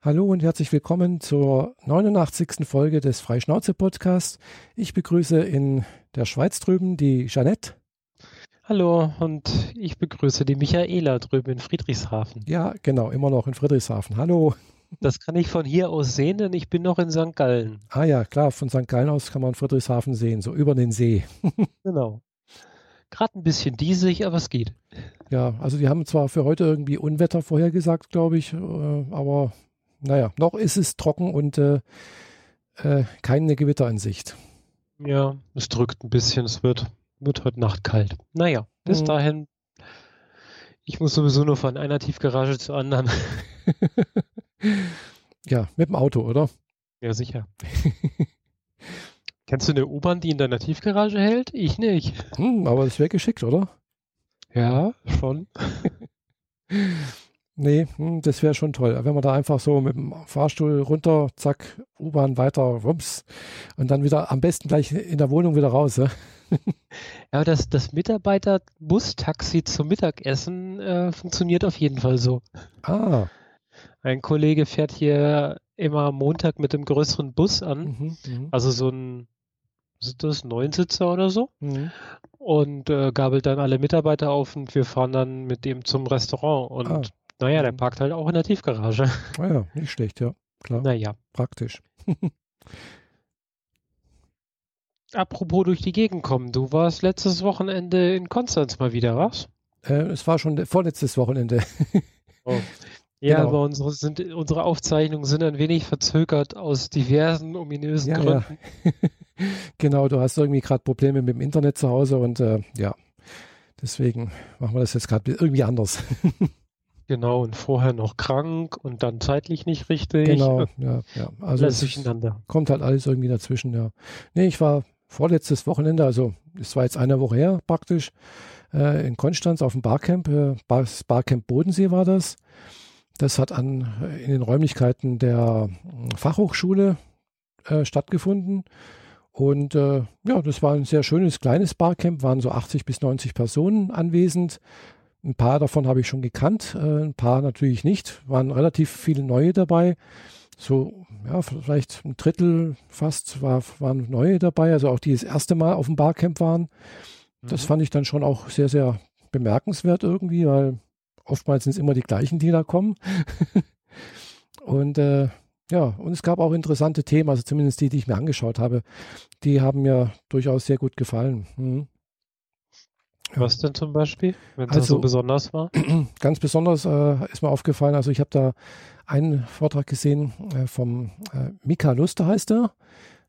Hallo und herzlich willkommen zur 89. Folge des Freischnauze-Podcasts. Ich begrüße in der Schweiz drüben die Jeanette. Hallo und ich begrüße die Michaela drüben in Friedrichshafen. Ja, genau, immer noch in Friedrichshafen. Hallo. Das kann ich von hier aus sehen, denn ich bin noch in St. Gallen. Ah ja, klar, von St. Gallen aus kann man Friedrichshafen sehen, so über den See. genau. Gerade ein bisschen diesig, aber es geht. Ja, also die haben zwar für heute irgendwie Unwetter vorhergesagt, glaube ich, äh, aber naja, noch ist es trocken und äh, äh, keine Gewitter in Sicht. Ja, es drückt ein bisschen, es wird, wird heute Nacht kalt. Naja, bis mhm. dahin, ich muss sowieso nur von einer Tiefgarage zur anderen. ja, mit dem Auto, oder? Ja, sicher. Kennst du eine U-Bahn, die in deiner Tiefgarage hält? Ich nicht. Hm, aber das wäre geschickt, oder? Ja, schon. Nee, hm, das wäre schon toll. Wenn man da einfach so mit dem Fahrstuhl runter, zack, U-Bahn weiter, rums und dann wieder am besten gleich in der Wohnung wieder raus. Ja, ja das, das Mitarbeiter-Bus-Taxi zum Mittagessen äh, funktioniert auf jeden Fall so. Ah. Ein Kollege fährt hier immer Montag mit dem größeren Bus an. Mhm, mhm. also so ein, sind das Neunsitzer oder so? Mhm. Und äh, gabelt dann alle Mitarbeiter auf und wir fahren dann mit dem zum Restaurant. Und ah. Naja, der mhm. parkt halt auch in der Tiefgarage. Naja, ah nicht schlecht, ja. Klar. Naja. Praktisch. Apropos durch die Gegend kommen, du warst letztes Wochenende in Konstanz mal wieder, was? Äh, es war schon vorletztes Wochenende. oh. Ja, genau. aber unsere, sind, unsere Aufzeichnungen sind ein wenig verzögert aus diversen ominösen ja, Gründen. Ja. genau, du hast irgendwie gerade Probleme mit dem Internet zu Hause und äh, ja, deswegen machen wir das jetzt gerade irgendwie anders. Genau, und vorher noch krank und dann zeitlich nicht richtig. Genau, ja, ja. Also alles durcheinander. Kommt halt alles irgendwie dazwischen, ja. Nee, ich war vorletztes Wochenende, also es war jetzt eine Woche her praktisch, äh, in Konstanz auf dem Barcamp, äh, Bar, Barcamp Bodensee war das. Das hat an, in den Räumlichkeiten der äh, Fachhochschule äh, stattgefunden. Und äh, ja, das war ein sehr schönes kleines Barcamp, waren so 80 bis 90 Personen anwesend. Ein paar davon habe ich schon gekannt, äh, ein paar natürlich nicht. Waren relativ viele neue dabei. So, ja, vielleicht ein Drittel fast war, waren neue dabei, also auch die das erste Mal auf dem Barcamp waren. Das mhm. fand ich dann schon auch sehr, sehr bemerkenswert irgendwie, weil oftmals sind es immer die gleichen, die da kommen. und äh, ja, und es gab auch interessante Themen, also zumindest die, die ich mir angeschaut habe, die haben mir durchaus sehr gut gefallen. Mhm. Was denn zum Beispiel, wenn es also, so besonders war? Ganz besonders äh, ist mir aufgefallen, also ich habe da einen Vortrag gesehen äh, vom äh, Mika Luster heißt er,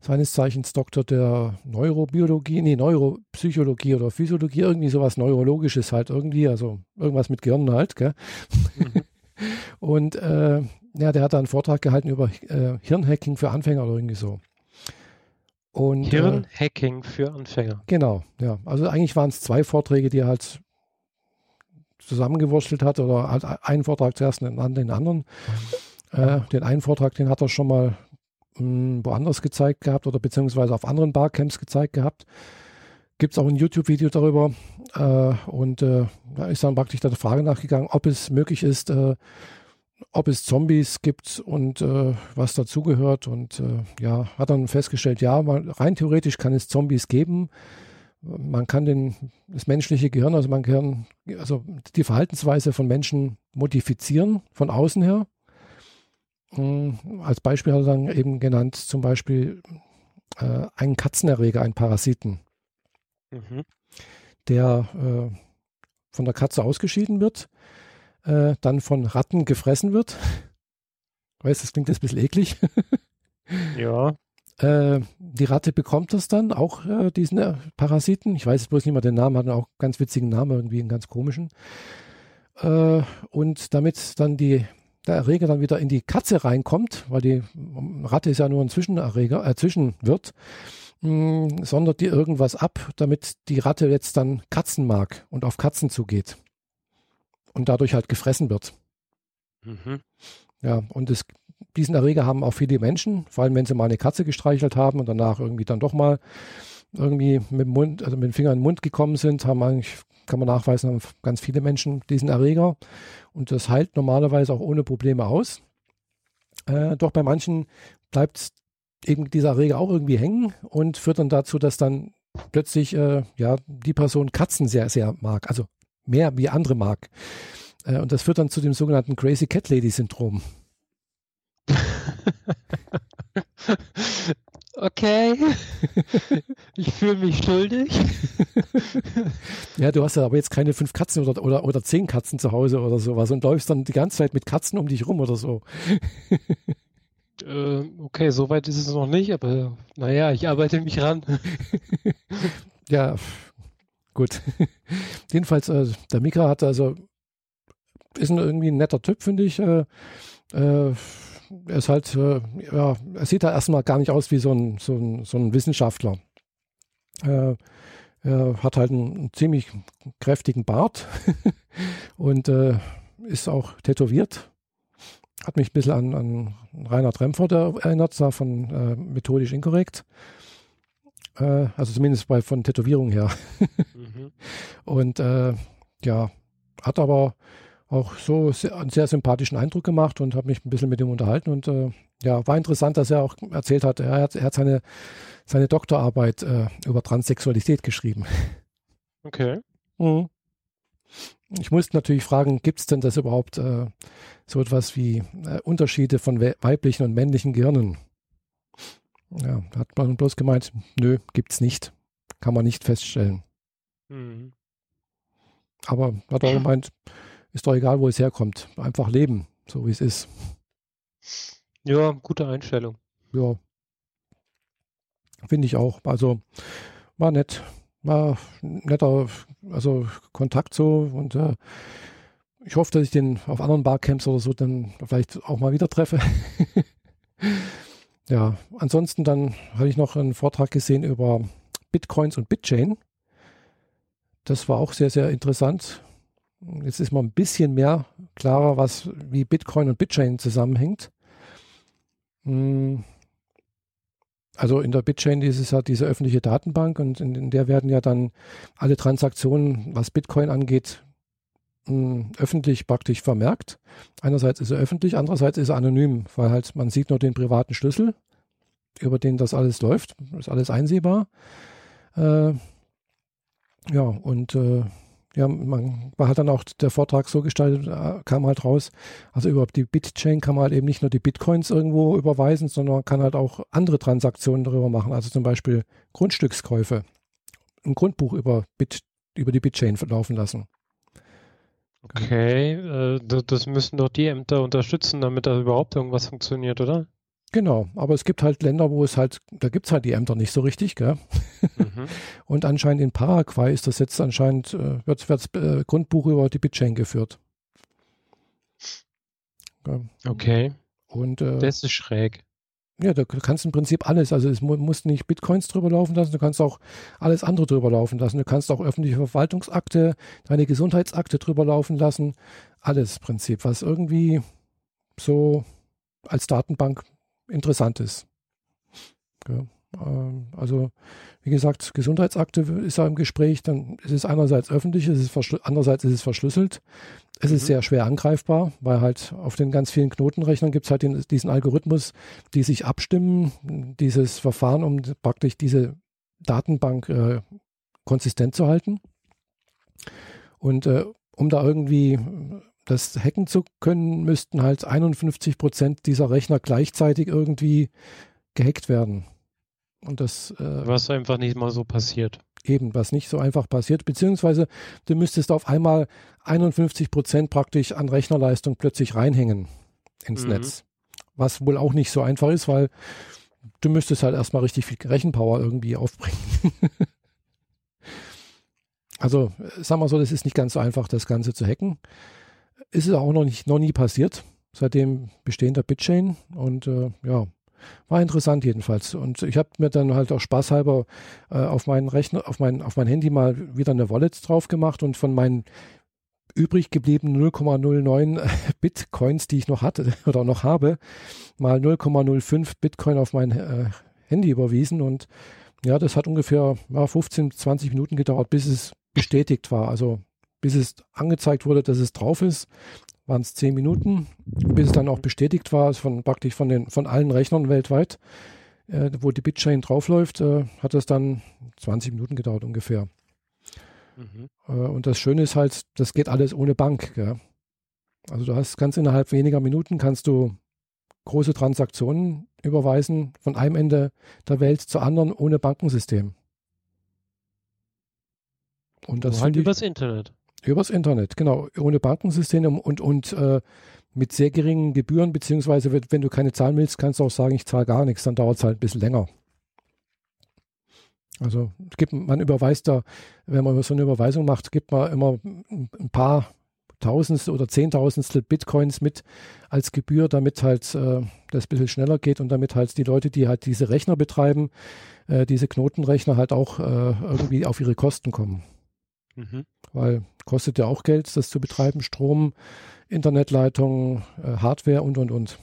seines Zeichens Doktor der Neurobiologie, nee, Neuropsychologie oder Physiologie, irgendwie sowas Neurologisches halt irgendwie, also irgendwas mit Gehirn halt, gell? Mhm. Und äh, ja, der hat da einen Vortrag gehalten über äh, Hirnhacking für Anfänger oder irgendwie so. Und, äh, Hirnhacking äh, für Anfänger. Genau, ja. Also eigentlich waren es zwei Vorträge, die er halt zusammengewurschtelt hat oder halt einen Vortrag zuerst und dann den anderen. Äh, den einen Vortrag, den hat er schon mal mh, hm, woanders gezeigt gehabt oder beziehungsweise auf anderen Barcamps gezeigt gehabt. Gibt es auch ein YouTube-Video darüber. Äh, und äh, da ist dann praktisch der Frage nachgegangen, ob es möglich ist, äh, ob es Zombies gibt und äh, was dazugehört. Und äh, ja, hat dann festgestellt, ja, man, rein theoretisch kann es Zombies geben. Man kann den, das menschliche Gehirn, also man kann also die Verhaltensweise von Menschen modifizieren von außen her. Ähm, als Beispiel hat er dann eben genannt, zum Beispiel äh, einen Katzenerreger, einen Parasiten, mhm. der äh, von der Katze ausgeschieden wird äh, dann von Ratten gefressen wird. Weißt, das klingt jetzt ein bisschen eklig. ja. Äh, die Ratte bekommt das dann, auch äh, diesen äh, Parasiten. Ich weiß bloß nicht mehr den Namen, hat auch einen ganz witzigen Namen, irgendwie einen ganz komischen. Äh, und damit dann die, der Erreger dann wieder in die Katze reinkommt, weil die Ratte ist ja nur ein Zwischenerreger, äh, Zwischenwirt, mh, sondert die irgendwas ab, damit die Ratte jetzt dann Katzen mag und auf Katzen zugeht und dadurch halt gefressen wird. Mhm. Ja, und es, diesen Erreger haben auch viele Menschen, vor allem wenn sie mal eine Katze gestreichelt haben und danach irgendwie dann doch mal irgendwie mit dem Mund, also mit dem Finger in den Mund gekommen sind, haben eigentlich, kann man nachweisen, haben ganz viele Menschen diesen Erreger. Und das heilt normalerweise auch ohne Probleme aus. Äh, doch bei manchen bleibt eben dieser Erreger auch irgendwie hängen und führt dann dazu, dass dann plötzlich äh, ja die Person Katzen sehr, sehr mag, also mehr wie andere mag. Äh, und das führt dann zu dem sogenannten Crazy Cat Lady Syndrom. okay, ich fühle mich schuldig. ja, du hast ja aber jetzt keine fünf Katzen oder, oder, oder zehn Katzen zu Hause oder sowas und läufst dann die ganze Zeit mit Katzen um dich rum oder so. äh, okay, soweit ist es noch nicht, aber naja, ich arbeite mich ran. ja, gut. Jedenfalls, äh, der Mika hat also, ist ein, irgendwie ein netter Typ, finde ich. Äh, äh, er ist halt, äh, ja, er sieht da erstmal gar nicht aus wie so ein, so ein, so ein Wissenschaftler. Äh, er hat halt einen, einen ziemlich kräftigen Bart und äh, ist auch tätowiert. Hat mich ein bisschen an, an Reinhard Remford erinnert, zwar von methodisch inkorrekt. Äh, also zumindest bei, von Tätowierung her. mhm. Und äh, ja, hat aber auch so sehr, einen sehr sympathischen Eindruck gemacht und habe mich ein bisschen mit ihm unterhalten und äh, ja, war interessant, dass er auch erzählt hat, er hat, er hat seine, seine Doktorarbeit äh, über Transsexualität geschrieben. Okay. Mhm. Ich musste natürlich fragen, gibt es denn das überhaupt äh, so etwas wie äh, Unterschiede von weiblichen und männlichen Gehirnen? Ja, hat man bloß gemeint, nö, gibt's nicht. Kann man nicht feststellen. Mhm. Aber hat auch gemeint, ist doch egal, wo es herkommt. Einfach leben, so wie es ist. Ja, gute Einstellung. Ja. Finde ich auch. Also war nett. War netter, also Kontakt so und äh, ich hoffe, dass ich den auf anderen Barcamps oder so dann vielleicht auch mal wieder treffe. ja, ansonsten dann habe ich noch einen Vortrag gesehen über Bitcoins und Bitchain. Das war auch sehr, sehr interessant. Jetzt ist mal ein bisschen mehr klarer, was wie Bitcoin und Bitchain zusammenhängt. Hm. Also in der Bitchain ist es ja diese öffentliche Datenbank und in, in der werden ja dann alle Transaktionen, was Bitcoin angeht, hm, öffentlich praktisch vermerkt. Einerseits ist er öffentlich, andererseits ist er anonym, weil halt man sieht nur den privaten Schlüssel, über den das alles läuft, ist alles einsehbar. Äh, ja, und äh, ja, man war halt dann auch der Vortrag so gestaltet, äh, kam halt raus, also über die Bitchain kann man halt eben nicht nur die Bitcoins irgendwo überweisen, sondern man kann halt auch andere Transaktionen darüber machen, also zum Beispiel Grundstückskäufe, ein Grundbuch über, Bit, über die Bitchain laufen lassen. Okay, äh, das müssen doch die Ämter unterstützen, damit da überhaupt irgendwas funktioniert, oder? Genau, aber es gibt halt Länder, wo es halt, da gibt es halt die Ämter nicht so richtig, gell? Mhm. Und anscheinend in Paraguay ist das jetzt anscheinend, äh, wird, wird äh, Grundbuch über die Bitchain geführt. Ja. Okay. Und, äh, das ist schräg. Ja, da kannst im Prinzip alles, also es mu muss nicht Bitcoins drüber laufen lassen, du kannst auch alles andere drüber laufen lassen. Du kannst auch öffentliche Verwaltungsakte, deine Gesundheitsakte drüber laufen lassen. Alles im Prinzip, was irgendwie so als Datenbank interessant ist. Ja, also, wie gesagt, Gesundheitsakte ist ja im Gespräch, dann ist es einerseits öffentlich, es ist andererseits ist es verschlüsselt. Es mhm. ist sehr schwer angreifbar, weil halt auf den ganz vielen Knotenrechnern gibt es halt den, diesen Algorithmus, die sich abstimmen, dieses Verfahren, um praktisch diese Datenbank äh, konsistent zu halten. Und äh, um da irgendwie das hacken zu können, müssten halt 51 Prozent dieser Rechner gleichzeitig irgendwie gehackt werden. Und das. Äh, was einfach nicht mal so passiert. Eben, was nicht so einfach passiert. Beziehungsweise du müsstest auf einmal 51 Prozent praktisch an Rechnerleistung plötzlich reinhängen ins mhm. Netz. Was wohl auch nicht so einfach ist, weil du müsstest halt erstmal richtig viel Rechenpower irgendwie aufbringen. also, sag mal so, das ist nicht ganz so einfach, das Ganze zu hacken ist es auch noch, nicht, noch nie passiert. Seitdem bestehen der Bitchain und äh, ja, war interessant jedenfalls. Und ich habe mir dann halt auch spaßhalber äh, auf meinen Rechner, auf mein, auf mein Handy mal wieder eine Wallet drauf gemacht und von meinen übrig gebliebenen 0,09 Bitcoins, die ich noch hatte oder noch habe, mal 0,05 Bitcoin auf mein äh, Handy überwiesen und ja, das hat ungefähr ja, 15, 20 Minuten gedauert, bis es bestätigt war. Also bis es angezeigt wurde, dass es drauf ist, waren es zehn Minuten, bis es dann auch bestätigt war, also von praktisch von den von allen Rechnern weltweit, äh, wo die Bitchain draufläuft, äh, hat es dann 20 Minuten gedauert ungefähr. Mhm. Äh, und das Schöne ist halt, das geht alles ohne Bank. Gell? Also du hast ganz innerhalb weniger Minuten kannst du große Transaktionen überweisen von einem Ende der Welt zu anderen ohne Bankensystem. Und das halt übers Internet. Übers Internet, genau. Ohne Bankensystem und, und äh, mit sehr geringen Gebühren, beziehungsweise wenn du keine zahlen willst, kannst du auch sagen, ich zahle gar nichts, dann dauert es halt ein bisschen länger. Also gibt, man überweist da, wenn man so eine Überweisung macht, gibt man immer ein paar Tausendstel oder Zehntausendstel Bitcoins mit als Gebühr, damit halt äh, das ein bisschen schneller geht und damit halt die Leute, die halt diese Rechner betreiben, äh, diese Knotenrechner halt auch äh, irgendwie auf ihre Kosten kommen. Mhm. Weil kostet ja auch Geld, das zu betreiben, Strom, Internetleitung, äh, Hardware und und und.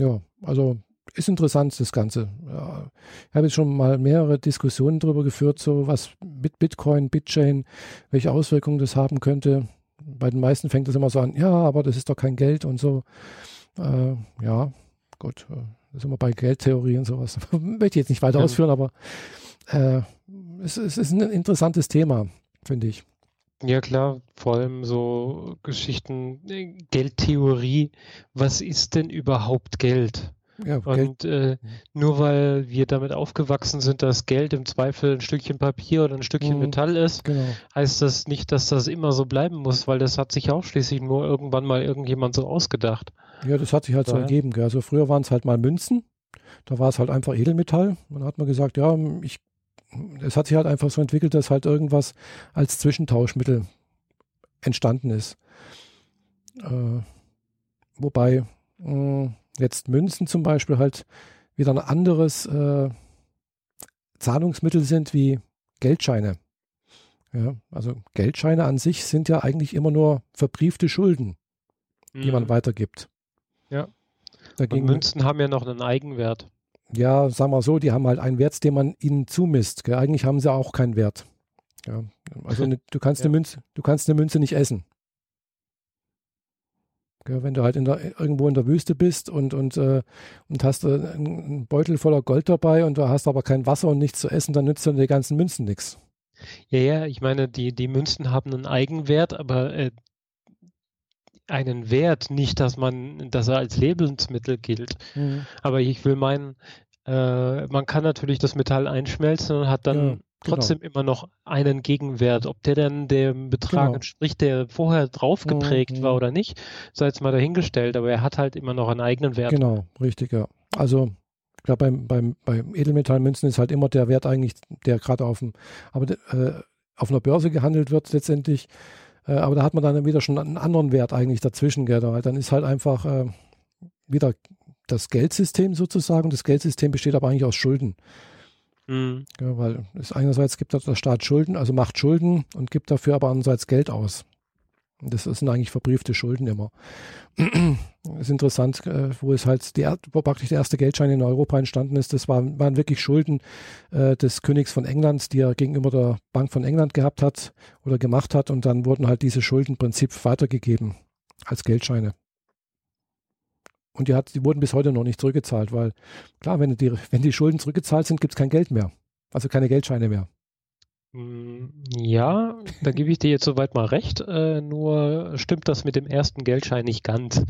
Ja, also ist interessant, das Ganze. Ja, ich habe jetzt schon mal mehrere Diskussionen darüber geführt, so was mit Bitcoin, Bitchain, welche Auswirkungen das haben könnte. Bei den meisten fängt das immer so an, ja, aber das ist doch kein Geld und so. Äh, ja, gut, äh, das ist immer bei Geldtheorie und sowas. Möchte ich jetzt nicht weiter ja. ausführen, aber äh, es, es ist ein interessantes Thema, finde ich. Ja klar, vor allem so Geschichten, äh, Geldtheorie, was ist denn überhaupt Geld? Ja, und äh, nur weil wir damit aufgewachsen sind, dass Geld im Zweifel ein Stückchen Papier oder ein Stückchen mhm, Metall ist, genau. heißt das nicht, dass das immer so bleiben muss, weil das hat sich auch schließlich nur irgendwann mal irgendjemand so ausgedacht. Ja, das hat sich halt Daher. so ergeben. Gell? Also früher waren es halt mal Münzen, da war es halt einfach Edelmetall. Und dann hat man gesagt, ja, ich, es hat sich halt einfach so entwickelt, dass halt irgendwas als Zwischentauschmittel entstanden ist. Äh, wobei mh, jetzt Münzen zum Beispiel halt wieder ein anderes äh, Zahlungsmittel sind wie Geldscheine. Ja, also Geldscheine an sich sind ja eigentlich immer nur verbriefte Schulden, die mhm. man weitergibt. Ja. Dagegen, Und Münzen haben ja noch einen Eigenwert. Ja, sagen wir so, die haben halt einen Wert, den man ihnen zumisst. Gell? Eigentlich haben sie auch keinen Wert. Ja, also eine, du kannst ja. eine Münze, du kannst eine Münze nicht essen. Wenn du halt in der, irgendwo in der Wüste bist und, und, äh, und hast äh, einen Beutel voller Gold dabei und du hast aber kein Wasser und nichts zu essen, dann nützt dir die ganzen Münzen nichts. Ja, ja, ich meine, die, die Münzen haben einen Eigenwert, aber äh, einen Wert, nicht, dass man, dass er als Lebensmittel gilt. Mhm. Aber ich will meinen, äh, man kann natürlich das Metall einschmelzen und hat dann ja. Genau. trotzdem immer noch einen Gegenwert. Ob der dann dem Betrag genau. entspricht, der vorher drauf geprägt mhm. war oder nicht, sei jetzt mal dahingestellt, aber er hat halt immer noch einen eigenen Wert. Genau, richtig, ja. Also ich glaube, beim, beim, beim Edelmetallmünzen ist halt immer der Wert eigentlich, der gerade auf dem, aber äh, auf einer Börse gehandelt wird letztendlich. Äh, aber da hat man dann wieder schon einen anderen Wert eigentlich dazwischen, gell? Dann ist halt einfach äh, wieder das Geldsystem sozusagen. Das Geldsystem besteht aber eigentlich aus Schulden. Mhm. Ja, weil es einerseits gibt der Staat Schulden, also macht Schulden und gibt dafür aber andererseits Geld aus. Das sind eigentlich verbriefte Schulden immer. Das ist interessant, äh, wo es halt die, wo praktisch der erste Geldschein in Europa entstanden ist. Das waren, waren wirklich Schulden äh, des Königs von England, die er gegenüber der Bank von England gehabt hat oder gemacht hat. Und dann wurden halt diese Schulden im weitergegeben als Geldscheine. Und die, hat, die wurden bis heute noch nicht zurückgezahlt, weil klar, wenn die, wenn die Schulden zurückgezahlt sind, gibt es kein Geld mehr. Also keine Geldscheine mehr. Mm, ja, da gebe ich dir jetzt soweit mal recht. Äh, nur stimmt das mit dem ersten Geldschein nicht ganz.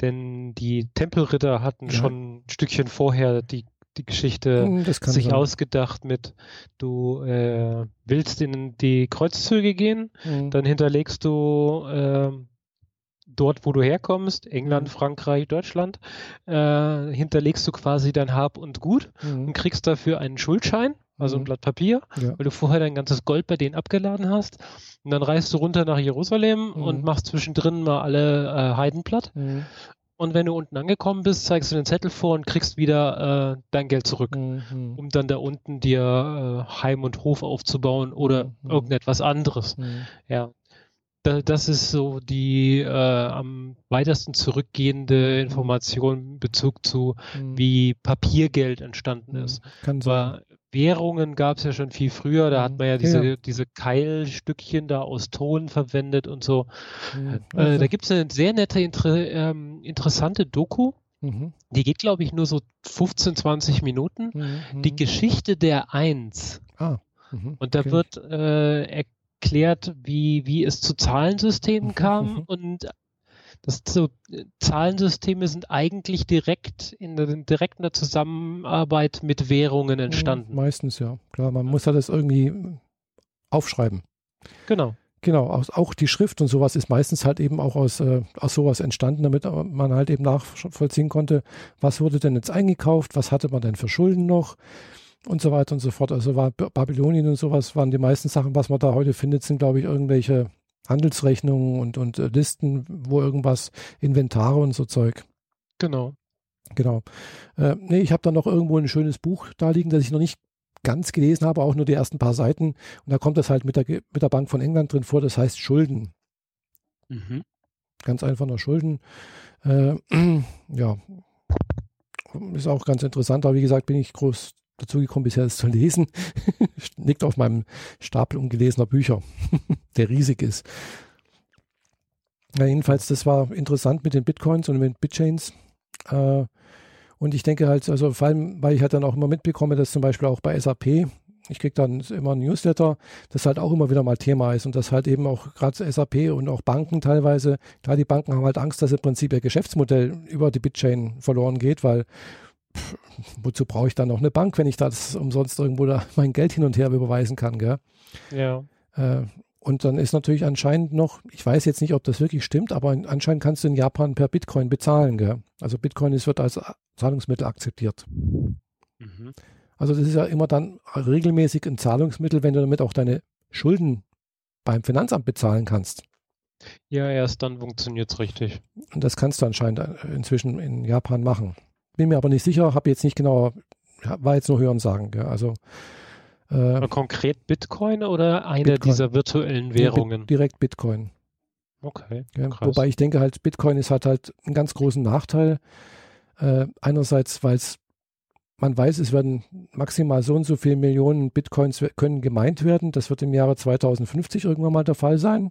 Denn die Tempelritter hatten ja. schon ein Stückchen vorher die, die Geschichte hm, sich sein. ausgedacht mit, du äh, willst in die Kreuzzüge gehen, mhm. dann hinterlegst du äh, dort, wo du herkommst, England, mhm. Frankreich, Deutschland, äh, hinterlegst du quasi dein Hab und Gut mhm. und kriegst dafür einen Schuldschein, also ein mhm. Blatt Papier, ja. weil du vorher dein ganzes Gold bei denen abgeladen hast. Und dann reist du runter nach Jerusalem und mhm. machst zwischendrin mal alle äh, Heiden platt. Mhm. Und wenn du unten angekommen bist, zeigst du den Zettel vor und kriegst wieder äh, dein Geld zurück, mhm. um dann da unten dir äh, Heim und Hof aufzubauen oder mhm. irgendetwas anderes. Mhm. Ja, das ist so die äh, am weitesten zurückgehende Information in Bezug zu, mhm. wie Papiergeld entstanden ist. Kann War, Währungen gab es ja schon viel früher. Da hat man ja diese, ja. diese Keilstückchen da aus Ton verwendet und so. Mhm. Äh, da gibt es eine sehr nette, inter, ähm, interessante Doku. Mhm. Die geht, glaube ich, nur so 15, 20 Minuten. Mhm. Die Geschichte der Eins. Ah. Mhm. Und da okay. wird äh, erklärt, wie, wie es zu Zahlensystemen mhm. kam mhm. und das so, Zahlensysteme sind eigentlich direkt in der, direkt in der Zusammenarbeit mit Währungen entstanden. meistens ja, klar. Man muss ja das irgendwie aufschreiben. Genau. Genau, auch die Schrift und sowas ist meistens halt eben auch aus, äh, aus sowas entstanden, damit man halt eben nachvollziehen konnte, was wurde denn jetzt eingekauft, was hatte man denn für Schulden noch und so weiter und so fort. Also war Babylonien und sowas waren die meisten Sachen, was man da heute findet, sind glaube ich irgendwelche Handelsrechnungen und, und äh, Listen, wo irgendwas, Inventare und so Zeug. Genau. Genau. Äh, nee, ich habe da noch irgendwo ein schönes Buch da liegen, das ich noch nicht ganz gelesen habe, auch nur die ersten paar Seiten. Und da kommt das halt mit der, mit der Bank von England drin vor, das heißt Schulden. Mhm. Ganz einfach nur Schulden. Äh, ja, ist auch ganz interessant, aber wie gesagt, bin ich groß dazu gekommen, bisher es zu lesen. Liegt auf meinem Stapel ungelesener Bücher, der riesig ist. Ja, jedenfalls, das war interessant mit den Bitcoins und mit Bitchains. Äh, und ich denke halt, also vor allem, weil ich halt dann auch immer mitbekomme, dass zum Beispiel auch bei SAP, ich kriege dann immer ein Newsletter, das halt auch immer wieder mal Thema ist und das halt eben auch gerade SAP und auch Banken teilweise, klar, die Banken haben halt Angst, dass im Prinzip ihr Geschäftsmodell über die Bitchain verloren geht, weil pff, wozu brauche ich dann noch eine Bank, wenn ich das umsonst irgendwo da mein Geld hin und her überweisen kann, gell? Ja. Äh, und dann ist natürlich anscheinend noch, ich weiß jetzt nicht, ob das wirklich stimmt, aber anscheinend kannst du in Japan per Bitcoin bezahlen. Gell? Also Bitcoin ist, wird als Zahlungsmittel akzeptiert. Mhm. Also das ist ja immer dann regelmäßig ein Zahlungsmittel, wenn du damit auch deine Schulden beim Finanzamt bezahlen kannst. Ja, erst dann funktioniert es richtig. Und das kannst du anscheinend äh, inzwischen in Japan machen. Bin mir aber nicht sicher, habe jetzt nicht genau, war jetzt nur Hören sagen. Gell? Also äh, konkret Bitcoin oder eine Bitcoin. dieser virtuellen Währungen? direkt Bitcoin. Okay. Ja, wobei ich denke halt, Bitcoin ist halt halt einen ganz großen Nachteil. Äh, einerseits, weil es man weiß, es werden maximal so und so viele Millionen Bitcoins können gemeint werden. Das wird im Jahre 2050 irgendwann mal der Fall sein.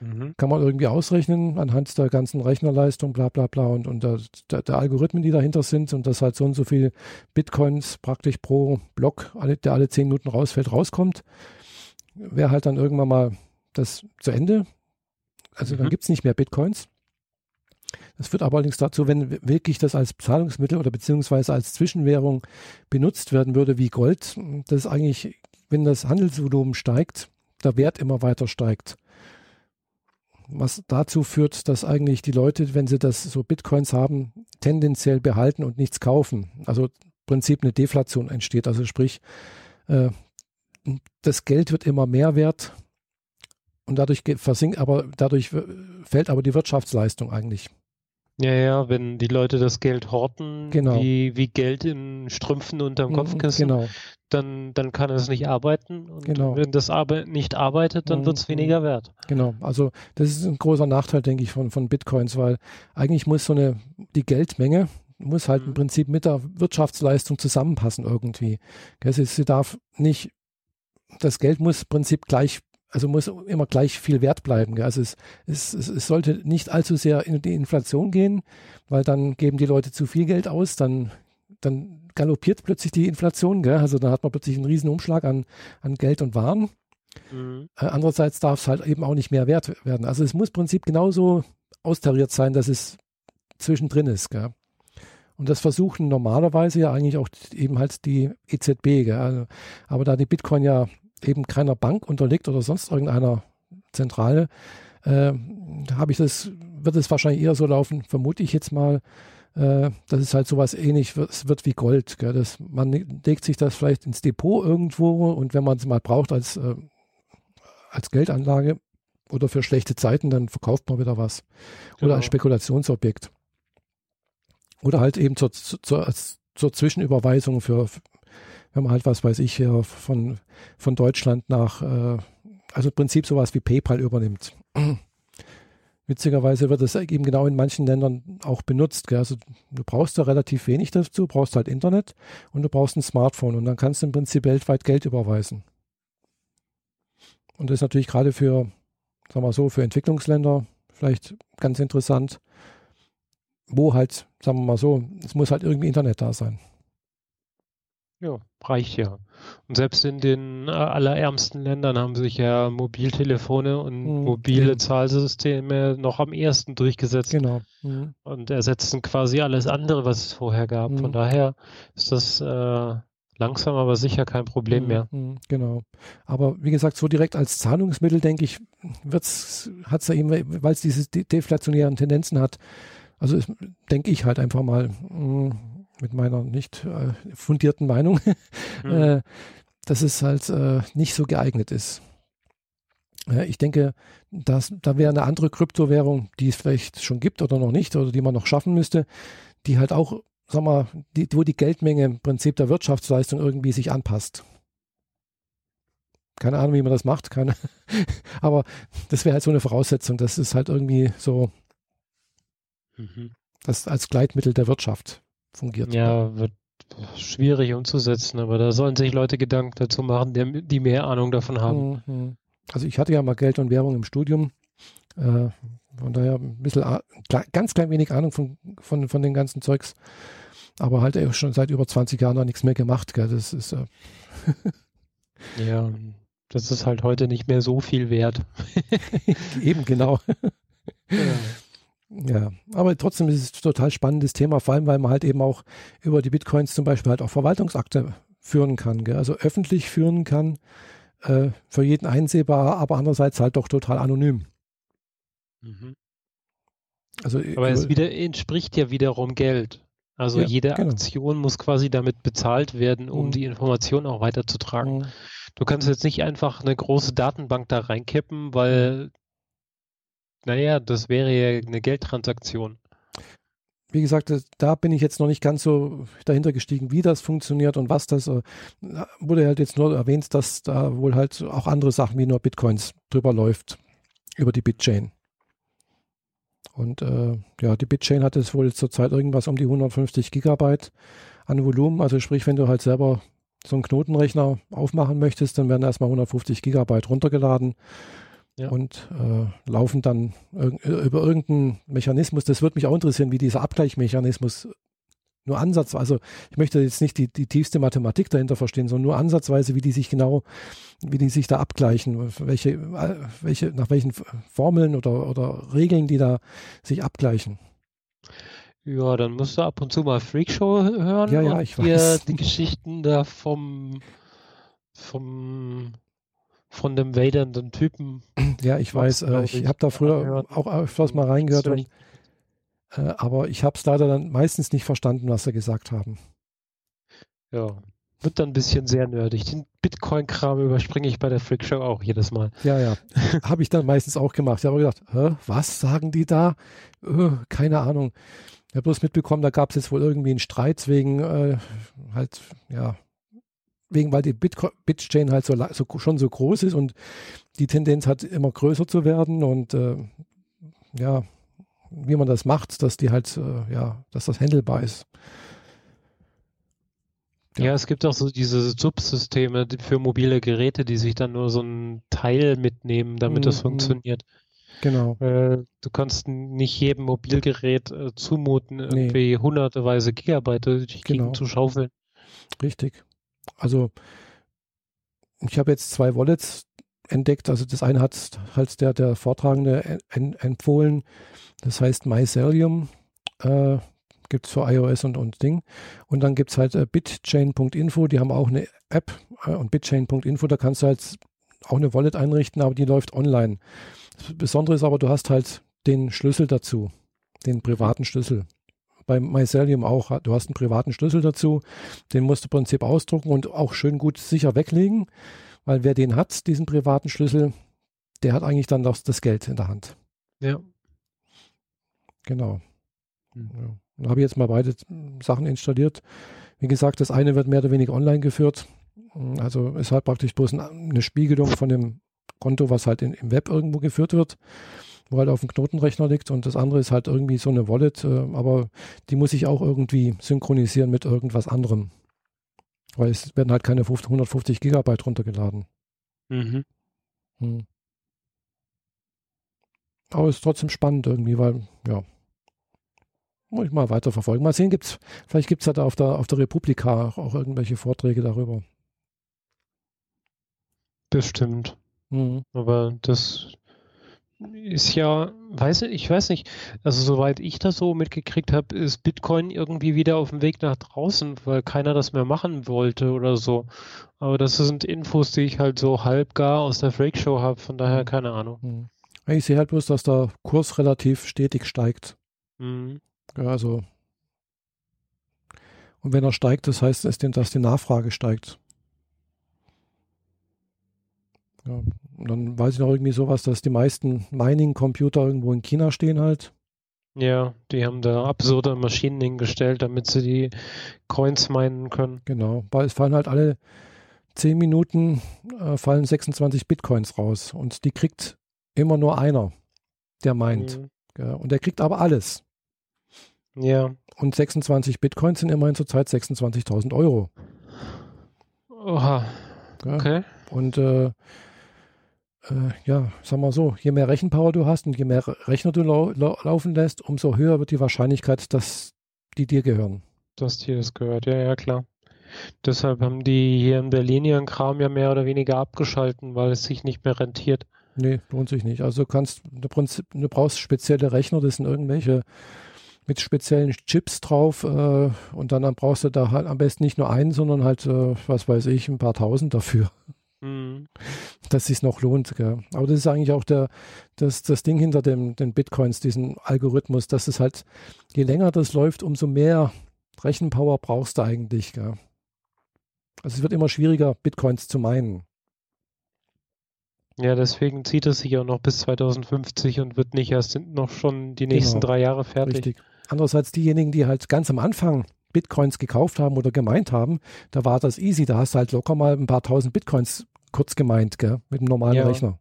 Mhm. Kann man irgendwie ausrechnen anhand der ganzen Rechnerleistung, bla bla bla und, und der, der, der, Algorithmen, die dahinter sind und dass halt so und so viel Bitcoins praktisch pro Block, alle, der alle zehn Minuten rausfällt, rauskommt, wäre halt dann irgendwann mal das zu Ende. Also mhm. dann gibt es nicht mehr Bitcoins. Das führt aber allerdings dazu, wenn wirklich das als Zahlungsmittel oder beziehungsweise als Zwischenwährung benutzt werden würde wie Gold, dass eigentlich, wenn das Handelsvolumen steigt, der Wert immer weiter steigt was dazu führt, dass eigentlich die Leute, wenn sie das so Bitcoins haben, tendenziell behalten und nichts kaufen. Also im Prinzip eine Deflation entsteht. Also sprich, äh, das Geld wird immer mehr wert und dadurch versinkt, aber dadurch fällt aber die Wirtschaftsleistung eigentlich. Ja, ja, wenn die Leute das Geld horten, genau. wie, wie Geld in Strümpfen unterm mhm, Kopfkissen, genau. dann, dann kann es nicht arbeiten. Und genau. wenn das Arbe nicht arbeitet, dann mhm. wird es weniger wert. Genau, also das ist ein großer Nachteil, denke ich, von, von Bitcoins, weil eigentlich muss so eine, die Geldmenge muss halt mhm. im Prinzip mit der Wirtschaftsleistung zusammenpassen irgendwie. Sie, sie darf nicht, das Geld muss im Prinzip gleich also muss immer gleich viel wert bleiben. Also es, es, es, sollte nicht allzu sehr in die Inflation gehen, weil dann geben die Leute zu viel Geld aus, dann, dann galoppiert plötzlich die Inflation. Gell? Also dann hat man plötzlich einen riesen Umschlag an, an Geld und Waren. Mhm. Äh, andererseits darf es halt eben auch nicht mehr wert werden. Also es muss im Prinzip genauso austariert sein, dass es zwischendrin ist. Gell? Und das versuchen normalerweise ja eigentlich auch eben halt die EZB. Gell? Also, aber da die Bitcoin ja eben keiner Bank unterliegt oder sonst irgendeiner Zentrale, äh, habe ich das, wird es wahrscheinlich eher so laufen, vermute ich jetzt mal, äh, dass es halt sowas ähnlich wird, wird wie Gold. Gell? Das, man legt sich das vielleicht ins Depot irgendwo und wenn man es mal braucht als, äh, als Geldanlage oder für schlechte Zeiten, dann verkauft man wieder was. Genau. Oder als Spekulationsobjekt. Oder halt eben zur, zur, zur Zwischenüberweisung für, wenn man halt, was weiß ich, hier von, von Deutschland nach, äh, also im Prinzip sowas wie PayPal übernimmt. witzigerweise wird es eben genau in manchen Ländern auch benutzt. Gell? Also du brauchst da relativ wenig dazu, brauchst halt Internet und du brauchst ein Smartphone und dann kannst du im Prinzip weltweit Geld überweisen. Und das ist natürlich gerade für, sagen wir so, für Entwicklungsländer vielleicht ganz interessant, wo halt, sagen wir mal so, es muss halt irgendwie Internet da sein. Ja, reicht ja. Und selbst in den äh, allerärmsten Ländern haben sich ja Mobiltelefone und mhm. mobile. Zahlsysteme noch am ersten durchgesetzt. Genau. Mhm. Und ersetzen quasi alles andere, was es vorher gab. Von mhm. daher ist das äh, langsam aber sicher kein Problem mhm. mehr. Mhm. Genau. Aber wie gesagt, so direkt als Zahlungsmittel, denke ich, hat es ja eben, weil es diese deflationären Tendenzen hat, also denke ich halt einfach mal, mit meiner nicht äh, fundierten Meinung, mhm. äh, dass es halt äh, nicht so geeignet ist. ich denke, dass, da wäre eine andere Kryptowährung, die es vielleicht schon gibt oder noch nicht oder die man noch schaffen müsste, die halt auch, sag mal, die, wo die Geldmenge im Prinzip der Wirtschaftsleistung irgendwie sich anpasst. Keine Ahnung, wie man das macht, keine, aber das wäre halt so eine Voraussetzung, das ist halt irgendwie so, mhm. das als Gleitmittel der Wirtschaft fungiert. Ja, wird schwierig umzusetzen, aber da sollen sich Leute Gedanken dazu machen, die, mehr Ahnung davon haben. Mhm. Also ich hatte ja mal Geld und Währung im Studium. Äh, von daher ein bisschen, ganz klein wenig Ahnung von, von, von den ganzen Zeugs. Aber halt schon seit über 20 Jahren noch nichts mehr gemacht. Gell? Das ist. Äh ja, das ist halt heute nicht mehr so viel wert. Eben, genau. Ja. Ja, aber trotzdem ist es ein total spannendes Thema, vor allem weil man halt eben auch über die Bitcoins zum Beispiel halt auch Verwaltungsakte führen kann, gell? also öffentlich führen kann, äh, für jeden einsehbar, aber andererseits halt doch total anonym. Mhm. Also, aber es wieder, entspricht ja wiederum Geld. Also ja, jede genau. Aktion muss quasi damit bezahlt werden, um mhm. die Information auch weiterzutragen. Mhm. Du kannst jetzt nicht einfach eine große Datenbank da reinkippen, weil naja, das wäre ja eine Geldtransaktion. Wie gesagt, da bin ich jetzt noch nicht ganz so dahinter gestiegen, wie das funktioniert und was das. Äh, wurde halt jetzt nur erwähnt, dass da wohl halt auch andere Sachen wie nur Bitcoins drüber läuft, über die Bitchain. Und äh, ja, die Bitchain hat jetzt wohl zurzeit irgendwas um die 150 Gigabyte an Volumen. Also sprich, wenn du halt selber so einen Knotenrechner aufmachen möchtest, dann werden erstmal 150 Gigabyte runtergeladen ja. und äh, laufen dann über irgendeinen Mechanismus. Das würde mich auch interessieren, wie dieser Abgleichmechanismus nur ansatzweise, also ich möchte jetzt nicht die, die tiefste Mathematik dahinter verstehen, sondern nur ansatzweise, wie die sich genau, wie die sich da abgleichen, welche, welche, nach welchen Formeln oder, oder Regeln die da sich abgleichen. Ja, dann musst du ab und zu mal Freakshow hören. Ja, ja, ich weiß. Die Geschichten da vom, vom von dem wadernden Typen. Ja, ich weiß, äh, ich, ich habe da früher auch öfters mal reingehört, und, äh, aber ich habe es leider dann meistens nicht verstanden, was sie gesagt haben. Ja, wird dann ein bisschen sehr nerdig. Den Bitcoin-Kram überspringe ich bei der Freakshow auch jedes Mal. Ja, ja. habe ich dann meistens auch gemacht. Ich habe gedacht, was sagen die da? Äh, keine Ahnung. Ich habe bloß mitbekommen, da gab es jetzt wohl irgendwie einen Streit wegen äh, halt, ja, wegen, weil die Bitchain halt so, so, schon so groß ist und die Tendenz hat immer größer zu werden und äh, ja, wie man das macht, dass die halt, äh, ja, dass das handelbar ist. Ja. ja. es gibt auch so diese Subsysteme für mobile Geräte, die sich dann nur so ein Teil mitnehmen, damit mhm. das funktioniert. Genau. Äh, du kannst nicht jedem Mobilgerät äh, zumuten, irgendwie nee. hunderteweise Gigabyte durch die genau. Zu schaufeln. Richtig. Also ich habe jetzt zwei Wallets entdeckt. Also das eine hat halt der, der Vortragende empfohlen. Das heißt Mycelium. Äh, gibt es für iOS und, und Ding. Und dann gibt es halt äh, bitchain.info, die haben auch eine App äh, und bitchain.info, da kannst du halt auch eine Wallet einrichten, aber die läuft online. Das Besondere ist aber, du hast halt den Schlüssel dazu, den privaten Schlüssel bei Mycelium auch. Du hast einen privaten Schlüssel dazu, den musst du im Prinzip ausdrucken und auch schön gut sicher weglegen, weil wer den hat, diesen privaten Schlüssel, der hat eigentlich dann das, das Geld in der Hand. Ja. Genau. Mhm. Ja. Dann habe ich jetzt mal beide Sachen installiert. Wie gesagt, das eine wird mehr oder weniger online geführt. Also ist halt praktisch bloß eine Spiegelung von dem Konto, was halt in, im Web irgendwo geführt wird. Wo halt auf dem Knotenrechner liegt und das andere ist halt irgendwie so eine Wallet, äh, aber die muss ich auch irgendwie synchronisieren mit irgendwas anderem. Weil es werden halt keine 50, 150 Gigabyte runtergeladen. Mhm. Hm. Aber es ist trotzdem spannend irgendwie, weil, ja, muss ich mal weiter verfolgen. Mal sehen, gibt's, vielleicht gibt es halt auf der, auf der Republika auch irgendwelche Vorträge darüber. Bestimmt. Mhm. Aber das ist ja, weiß ich, ich weiß nicht, also soweit ich das so mitgekriegt habe, ist Bitcoin irgendwie wieder auf dem Weg nach draußen, weil keiner das mehr machen wollte oder so. Aber das sind Infos, die ich halt so halb gar aus der Freak Show habe, von daher mhm. keine Ahnung. Mhm. Ich sehe halt bloß, dass der Kurs relativ stetig steigt. Mhm. Ja, also. Und wenn er steigt, das heißt, dass die Nachfrage steigt. Ja, und dann weiß ich noch irgendwie sowas, dass die meisten Mining-Computer irgendwo in China stehen halt. Ja, die haben da absurde Maschinen hingestellt, damit sie die Coins meinen können. Genau, weil es fallen halt alle 10 Minuten äh, fallen 26 Bitcoins raus und die kriegt immer nur einer, der meint. Mhm. Ja, und der kriegt aber alles. Ja. Und 26 Bitcoins sind immerhin zurzeit 26.000 Euro. Oha. Ja. Okay. Und äh, äh, ja, sag mal so, je mehr Rechenpower du hast und je mehr Rechner du lau lau laufen lässt, umso höher wird die Wahrscheinlichkeit, dass die dir gehören. Dass dir das gehört, ja, ja, klar. Deshalb haben die hier in Berlin ihren Kram ja mehr oder weniger abgeschalten, weil es sich nicht mehr rentiert. Nee, lohnt sich nicht. Also du kannst, du, du brauchst spezielle Rechner, das sind irgendwelche mit speziellen Chips drauf äh, und dann, dann brauchst du da halt am besten nicht nur einen, sondern halt, äh, was weiß ich, ein paar tausend dafür. Mhm. Dass sich noch lohnt. Gell. Aber das ist eigentlich auch der, das, das Ding hinter dem, den Bitcoins, diesen Algorithmus, dass es halt, je länger das läuft, umso mehr Rechenpower brauchst du eigentlich. Gell. Also es wird immer schwieriger, Bitcoins zu meinen. Ja, deswegen zieht es sich auch noch bis 2050 und wird nicht erst noch schon die nächsten genau. drei Jahre fertig. Richtig. Andererseits diejenigen, die halt ganz am Anfang Bitcoins gekauft haben oder gemeint haben, da war das easy. Da hast du halt locker mal ein paar tausend Bitcoins kurz gemeint, gell, mit einem normalen ja. Rechner.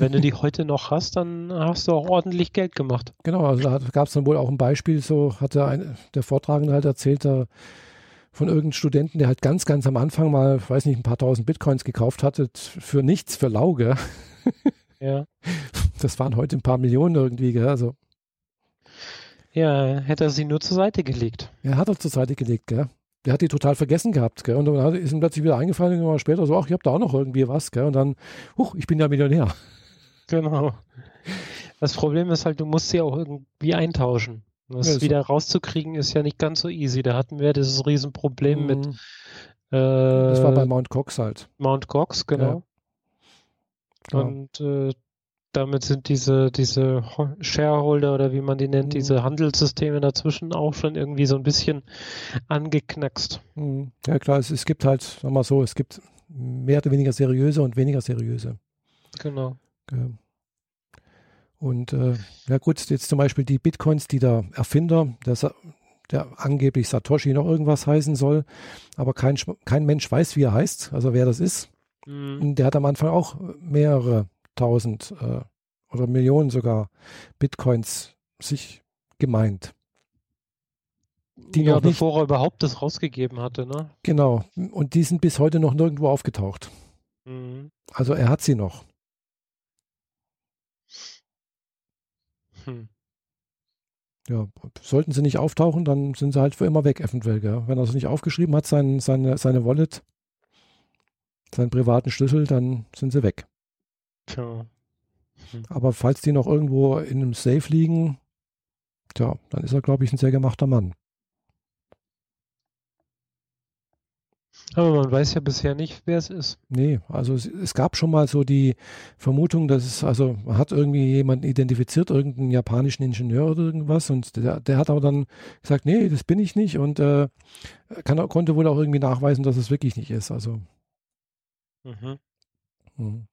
Wenn du die heute noch hast, dann hast du auch ordentlich Geld gemacht. Genau, also da gab es dann wohl auch ein Beispiel, so hatte ein, der Vortragende halt erzählt, da von irgendeinem Studenten, der halt ganz, ganz am Anfang mal, weiß nicht, ein paar tausend Bitcoins gekauft hatte, für nichts, für Lauge. Ja. Das waren heute ein paar Millionen irgendwie, gell? Also ja, hätte er sie nur zur Seite gelegt. Ja, hat er zur Seite gelegt, gell? Der hat die total vergessen gehabt, gell? Und dann ist ihm plötzlich wieder eingefallen, irgendwann später so, ach, ich habe da auch noch irgendwie was, gell? Und dann, huch, ich bin ja Millionär. Genau. Das Problem ist halt, du musst sie auch irgendwie eintauschen. Das ja, wieder so. rauszukriegen ist ja nicht ganz so easy. Da hatten wir dieses Riesenproblem mhm. mit. Äh, das war bei Mount Cox halt. Mount Cox, genau. Ja. Und äh, damit sind diese, diese Shareholder oder wie man die nennt, mhm. diese Handelssysteme dazwischen auch schon irgendwie so ein bisschen angeknackst. Mhm. Ja klar, es, es gibt halt, sag mal so, es gibt mehr oder weniger seriöse und weniger seriöse. Genau. Und äh, ja gut, jetzt zum Beispiel die Bitcoins, die der Erfinder, der, der angeblich Satoshi noch irgendwas heißen soll, aber kein, kein Mensch weiß, wie er heißt, also wer das ist. Mhm. Der hat am Anfang auch mehrere tausend äh, oder Millionen sogar Bitcoins sich gemeint. Die ja, noch bevor nicht, er überhaupt das rausgegeben hatte, ne? Genau. Und die sind bis heute noch nirgendwo aufgetaucht. Mhm. Also er hat sie noch. Hm. Ja, sollten sie nicht auftauchen, dann sind sie halt für immer weg, eventuell. Gell? Wenn er es nicht aufgeschrieben hat, sein, seine, seine Wallet, seinen privaten Schlüssel, dann sind sie weg. Tja. Hm. Aber falls die noch irgendwo in einem Safe liegen, tja, dann ist er, glaube ich, ein sehr gemachter Mann. Aber man weiß ja bisher nicht, wer es ist. Nee, also es, es, gab schon mal so die Vermutung, dass es, also man hat irgendwie jemanden identifiziert, irgendeinen japanischen Ingenieur oder irgendwas und der, der hat aber dann gesagt, nee, das bin ich nicht und äh, kann, konnte wohl auch irgendwie nachweisen, dass es wirklich nicht ist. Also. Mhm. Mhm.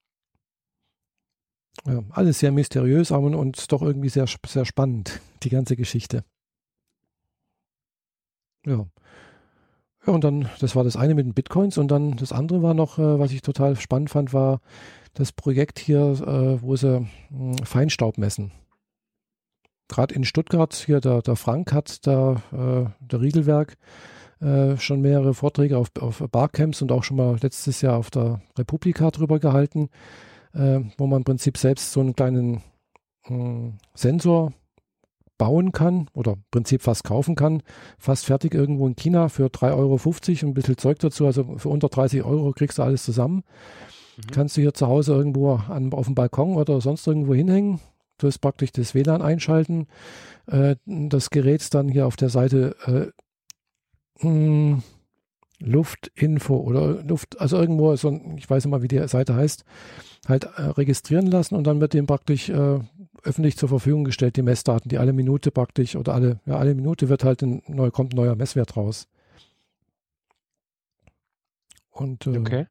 Ja, alles sehr mysteriös aber, und doch irgendwie sehr, sehr spannend, die ganze Geschichte. Ja. Ja, und dann, das war das eine mit den Bitcoins und dann das andere war noch, äh, was ich total spannend fand, war das Projekt hier, äh, wo sie äh, Feinstaub messen. Gerade in Stuttgart, hier der, der Frank hat da, äh, der Riegelwerk, äh, schon mehrere Vorträge auf, auf Barcamps und auch schon mal letztes Jahr auf der Republika drüber gehalten, äh, wo man im Prinzip selbst so einen kleinen äh, Sensor bauen kann oder im Prinzip fast kaufen kann, fast fertig irgendwo in China für 3,50 Euro und ein bisschen Zeug dazu, also für unter 30 Euro kriegst du alles zusammen. Mhm. Kannst du hier zu Hause irgendwo an, auf dem Balkon oder sonst irgendwo hinhängen. Du hast praktisch das WLAN einschalten. Äh, das Gerät dann hier auf der Seite äh, hm, Luftinfo oder Luft, also irgendwo so ein, ich weiß nicht mal, wie die Seite heißt, halt äh, registrieren lassen und dann wird dem praktisch äh, öffentlich zur Verfügung gestellt, die Messdaten, die alle Minute praktisch oder alle, ja, alle Minute wird halt ein neu, kommt ein neuer Messwert raus. Und äh, okay.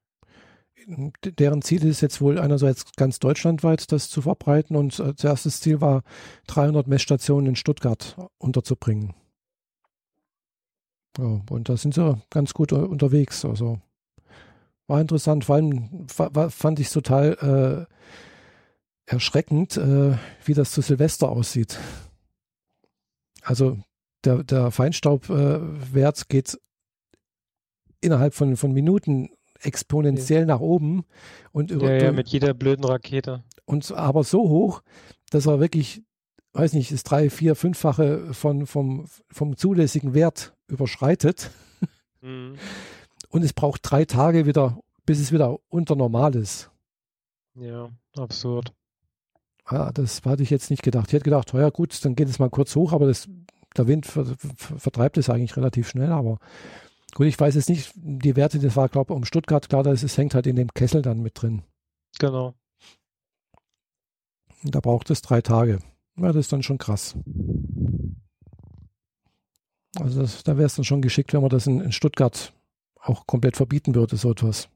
deren Ziel ist jetzt wohl einerseits ganz deutschlandweit das zu verbreiten und äh, das erste Ziel war, 300 Messstationen in Stuttgart unterzubringen. Ja, und da sind sie ganz gut unterwegs. Also war interessant, vor allem fand ich es total äh, erschreckend, äh, wie das zu Silvester aussieht. Also der, der Feinstaubwert äh, geht innerhalb von, von Minuten exponentiell ja. nach oben und über, ja, ja, mit jeder blöden Rakete. Und aber so hoch, dass er wirklich, weiß nicht, das drei, vier, fünffache von, vom, vom zulässigen Wert überschreitet. Mhm. Und es braucht drei Tage wieder, bis es wieder unter normal ist. Ja, absurd. Ah, das hatte ich jetzt nicht gedacht. Ich hätte gedacht, ja gut, dann geht es mal kurz hoch, aber das, der Wind ver, ver, vertreibt es eigentlich relativ schnell. Aber gut, ich weiß jetzt nicht, die Werte, das war, glaube ich, um Stuttgart, klar, das ist, hängt halt in dem Kessel dann mit drin. Genau. Da braucht es drei Tage. Ja, das ist dann schon krass. Also das, da wäre es dann schon geschickt, wenn man das in, in, Stuttgart auch komplett verbieten würde, so etwas.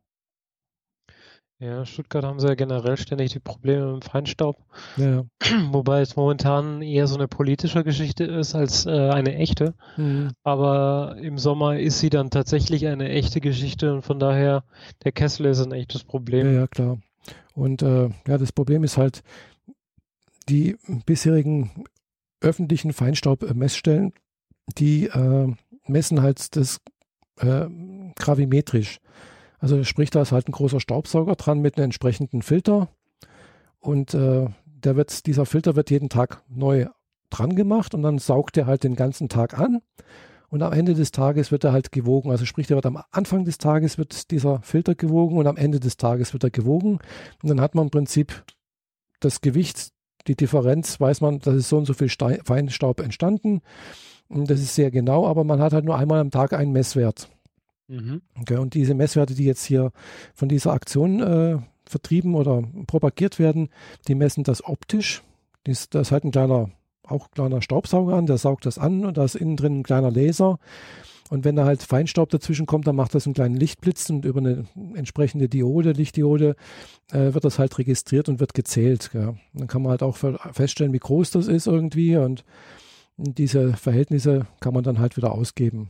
Ja, Stuttgart haben sie ja generell ständig die Probleme mit dem Feinstaub. Ja. Wobei es momentan eher so eine politische Geschichte ist als äh, eine echte. Mhm. Aber im Sommer ist sie dann tatsächlich eine echte Geschichte und von daher, der Kessel ist ein echtes Problem. Ja, ja klar. Und äh, ja, das Problem ist halt, die bisherigen öffentlichen Feinstaubmessstellen die äh, messen halt das äh, gravimetrisch. Also sprich, da ist halt ein großer Staubsauger dran mit einem entsprechenden Filter und äh, der wird, dieser Filter wird jeden Tag neu dran gemacht und dann saugt er halt den ganzen Tag an und am Ende des Tages wird er halt gewogen. Also sprich, der wird am Anfang des Tages wird dieser Filter gewogen und am Ende des Tages wird er gewogen und dann hat man im Prinzip das Gewicht, die Differenz, weiß man, das ist so und so viel Feinstaub entstanden das ist sehr genau, aber man hat halt nur einmal am Tag einen Messwert. Mhm. Okay, und diese Messwerte, die jetzt hier von dieser Aktion äh, vertrieben oder propagiert werden, die messen das optisch. Das, da ist halt ein kleiner, auch kleiner Staubsauger an, der saugt das an und da ist innen drin ein kleiner Laser. Und wenn da halt Feinstaub dazwischen kommt, dann macht das einen kleinen Lichtblitz und über eine entsprechende Diode, Lichtdiode, äh, wird das halt registriert und wird gezählt. Gell. Dann kann man halt auch feststellen, wie groß das ist irgendwie und diese Verhältnisse kann man dann halt wieder ausgeben.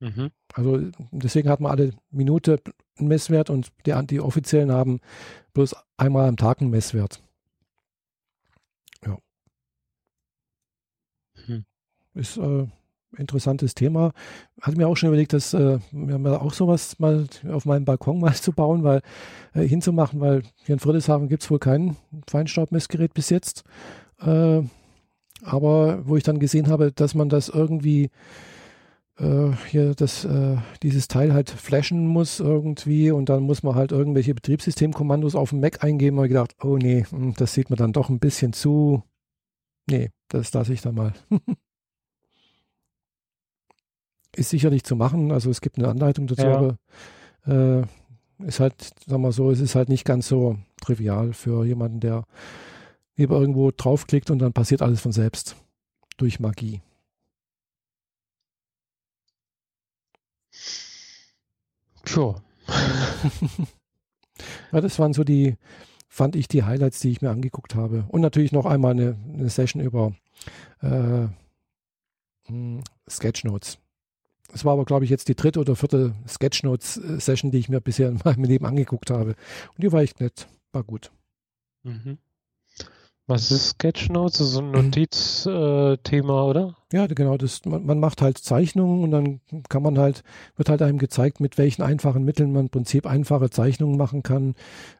Mhm. Also deswegen hat man alle Minute einen Messwert und die, die offiziellen haben bloß einmal am Tag einen Messwert. Ja. Hm. Ist äh, interessantes Thema. Hatte mir auch schon überlegt, dass äh, mir auch sowas mal auf meinem Balkon mal zu bauen, weil äh, hinzumachen, weil hier in Friedrichshafen gibt es wohl kein Feinstaubmessgerät bis jetzt. Äh, aber wo ich dann gesehen habe, dass man das irgendwie äh, hier das, äh, dieses Teil halt flashen muss irgendwie und dann muss man halt irgendwelche Betriebssystemkommandos auf dem Mac eingeben und ich gedacht, oh nee, hm, das sieht mir dann doch ein bisschen zu. Nee, das lasse ich dann mal. ist sicherlich zu machen, also es gibt eine Anleitung dazu, ja. aber äh, ist halt, sagen wir so, es ist halt nicht ganz so trivial für jemanden, der lieber irgendwo draufklickt und dann passiert alles von selbst. Durch Magie. Sure. ja, das waren so die, fand ich die Highlights, die ich mir angeguckt habe. Und natürlich noch einmal eine, eine Session über äh, hm, Sketchnotes. Es war aber, glaube ich, jetzt die dritte oder vierte Sketchnotes-Session, die ich mir bisher in meinem Leben angeguckt habe. Und die war echt nett, war gut. Mhm. Was ist Sketchnotes? Das ist so ein Notizthema, äh, oder? Ja, genau. Das, man, man, macht halt Zeichnungen und dann kann man halt, wird halt einem gezeigt, mit welchen einfachen Mitteln man im Prinzip einfache Zeichnungen machen kann.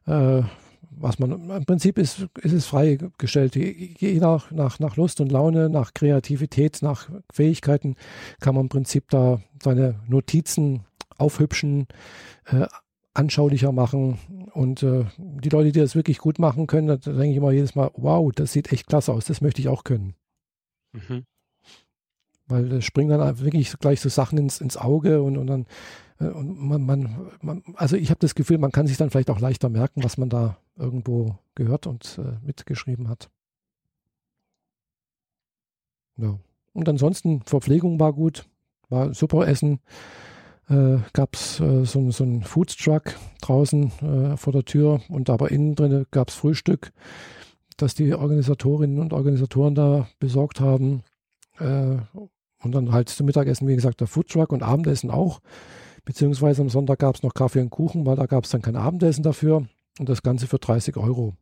Äh, was man im Prinzip ist, ist es freigestellt. Je nach, nach, nach Lust und Laune, nach Kreativität, nach Fähigkeiten kann man im Prinzip da seine Notizen aufhübschen, äh, anschaulicher machen. Und äh, die Leute, die das wirklich gut machen können, da denke ich immer jedes Mal, wow, das sieht echt klasse aus, das möchte ich auch können. Mhm. Weil es springen dann wirklich gleich so Sachen ins, ins Auge und, und dann äh, und man, man, man, also ich habe das Gefühl, man kann sich dann vielleicht auch leichter merken, was man da irgendwo gehört und äh, mitgeschrieben hat. Ja. Und ansonsten, Verpflegung war gut, war super Essen äh, gab es äh, so, so einen Foodtruck draußen äh, vor der Tür und aber innen drin gab es Frühstück, das die Organisatorinnen und Organisatoren da besorgt haben. Äh, und dann halt zum Mittagessen, wie gesagt, der Foodtruck und Abendessen auch. Beziehungsweise am Sonntag gab es noch Kaffee und Kuchen, weil da gab es dann kein Abendessen dafür. Und das Ganze für 30 Euro.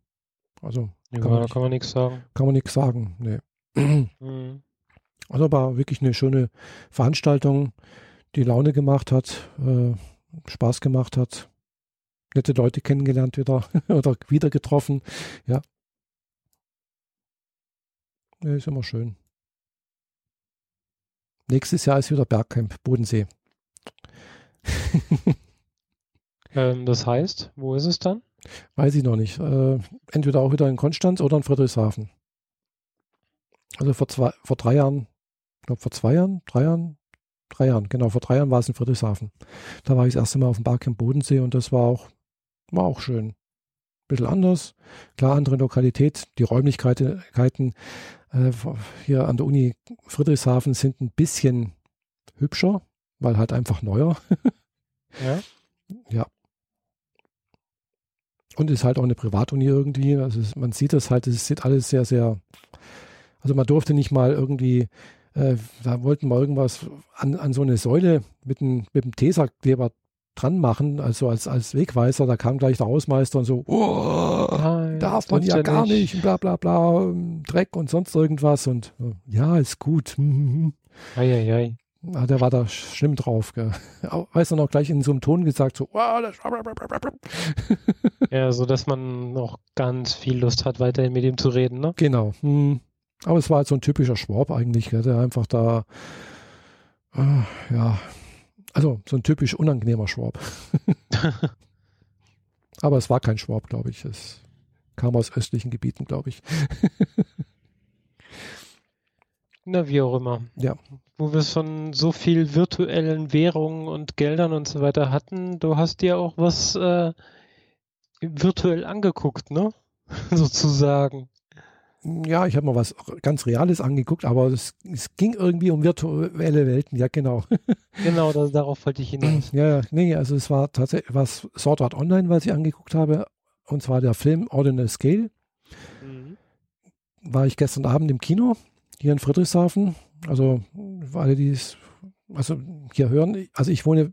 Also ja, kann, man, kann man nichts sagen. Kann man nichts sagen, nee. Mhm. Also war wirklich eine schöne Veranstaltung die Laune gemacht hat, äh, Spaß gemacht hat, nette Leute kennengelernt wieder oder wieder getroffen. Ja. ja. Ist immer schön. Nächstes Jahr ist wieder Bergcamp, Bodensee. ähm, das heißt, wo ist es dann? Weiß ich noch nicht. Äh, entweder auch wieder in Konstanz oder in Friedrichshafen. Also vor, zwei, vor drei Jahren, ich glaube vor zwei Jahren, drei Jahren, drei Jahren, genau, vor drei Jahren war es in Friedrichshafen. Da war ich das erste Mal auf dem Barcamp Bodensee und das war auch, war auch schön. Bisschen anders, klar, andere Lokalität. Die Räumlichkeiten äh, hier an der Uni Friedrichshafen sind ein bisschen hübscher, weil halt einfach neuer. ja. Ja. Und ist halt auch eine Privatuni irgendwie. Also man sieht das halt, es sieht alles sehr, sehr. Also man durfte nicht mal irgendwie äh, da wollten wir irgendwas an, an so eine Säule mit dem, mit dem Tesakleber dran machen, also als, als Wegweiser. Da kam gleich der Hausmeister und so, oh, Nein, darf man ja gar nicht. nicht, bla bla bla, Dreck und sonst irgendwas. Und ja, ist gut. Eieiei. Ei, ei. der war da schlimm drauf. Gell. Weißt du noch gleich in so einem Ton gesagt, so, oh, ja, so dass man noch ganz viel Lust hat, weiterhin mit ihm zu reden, ne? Genau. Hm. Aber es war halt so ein typischer Schwab eigentlich, der einfach da, äh, ja, also so ein typisch unangenehmer Schwab. Aber es war kein Schwab, glaube ich. Es kam aus östlichen Gebieten, glaube ich. Na, wie auch immer. Ja. Wo wir schon so viel virtuellen Währungen und Geldern und so weiter hatten, du hast dir auch was äh, virtuell angeguckt, ne? Sozusagen. Ja, ich habe mal was ganz Reales angeguckt, aber es, es, ging irgendwie um virtuelle Welten, ja genau. genau, das, darauf wollte ich hinaus. Ja, nee, also es war tatsächlich was Sword Art Online, was ich angeguckt habe, und zwar der Film Ordinal Scale. Mhm. War ich gestern Abend im Kino, hier in Friedrichshafen. Also, alle, die es also hier hören, also ich wohne,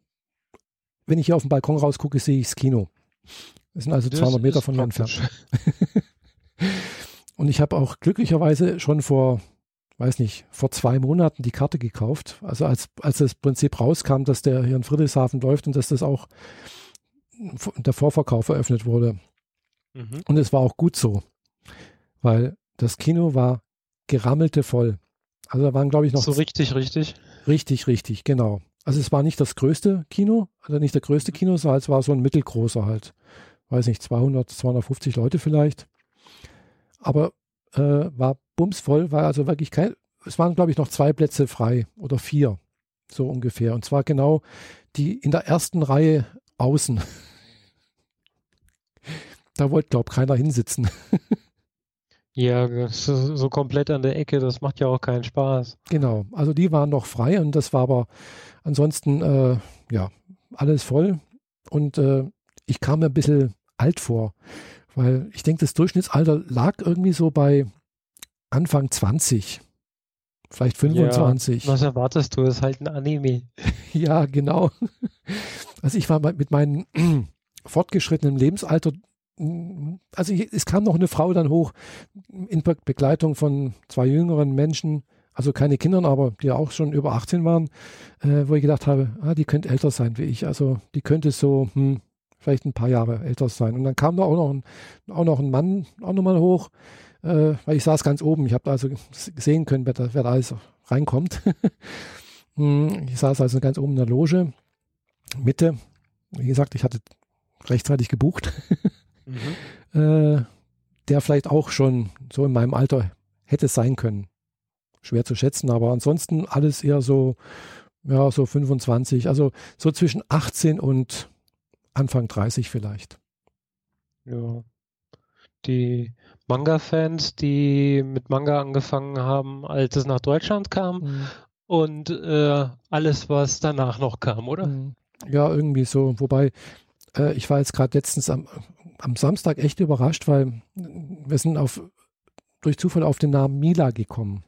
wenn ich hier auf den Balkon rausgucke, sehe ich das Kino. Das sind also das 200 Meter von mir entfernt. Und ich habe auch glücklicherweise schon vor, weiß nicht, vor zwei Monaten die Karte gekauft. Also als, als das Prinzip rauskam, dass der hier in Friedrichshafen läuft und dass das auch der Vorverkauf eröffnet wurde. Mhm. Und es war auch gut so, weil das Kino war gerammelte voll. Also da waren, glaube ich, noch. So richtig, richtig? Richtig, richtig, genau. Also es war nicht das größte Kino, also nicht der größte mhm. Kino, sondern es war so ein mittelgroßer halt. Weiß nicht, 200, 250 Leute vielleicht aber äh, war bumsvoll, war also wirklich kein, es waren glaube ich noch zwei Plätze frei oder vier, so ungefähr. Und zwar genau die in der ersten Reihe außen. da wollte glaube keiner hinsitzen. Ja, so, so, komplett an der Ecke, das macht ja auch keinen Spaß. Genau, also die waren noch frei und das war aber ansonsten, äh, ja, alles voll. Und äh, ich kam mir ein bisschen alt vor. Weil ich denke, das Durchschnittsalter lag irgendwie so bei Anfang 20. vielleicht 25. Ja, was erwartest du? Das ist halt ein Anime. ja, genau. Also ich war mit meinem fortgeschrittenen Lebensalter, also ich, es kam noch eine Frau dann hoch in Begleitung von zwei jüngeren Menschen, also keine Kindern, aber die auch schon über 18 waren, äh, wo ich gedacht habe, ah, die könnte älter sein wie ich. Also die könnte so hm, vielleicht ein paar Jahre älter sein. Und dann kam da auch noch ein, auch noch ein Mann auch nochmal hoch, äh, weil ich saß ganz oben. Ich habe also sehen können, wer da, wer da alles reinkommt. Hm, ich saß also ganz oben in der Loge, Mitte. Wie gesagt, ich hatte rechtzeitig gebucht. mhm. äh, der vielleicht auch schon so in meinem Alter hätte sein können. Schwer zu schätzen, aber ansonsten alles eher so, ja, so 25, also so zwischen 18 und Anfang 30 vielleicht. Ja. Die Manga-Fans, die mit Manga angefangen haben, als es nach Deutschland kam mhm. und äh, alles, was danach noch kam, oder? Mhm. Ja, irgendwie so. Wobei, äh, ich war jetzt gerade letztens am, am Samstag echt überrascht, weil wir sind auf, durch Zufall auf den Namen Mila gekommen.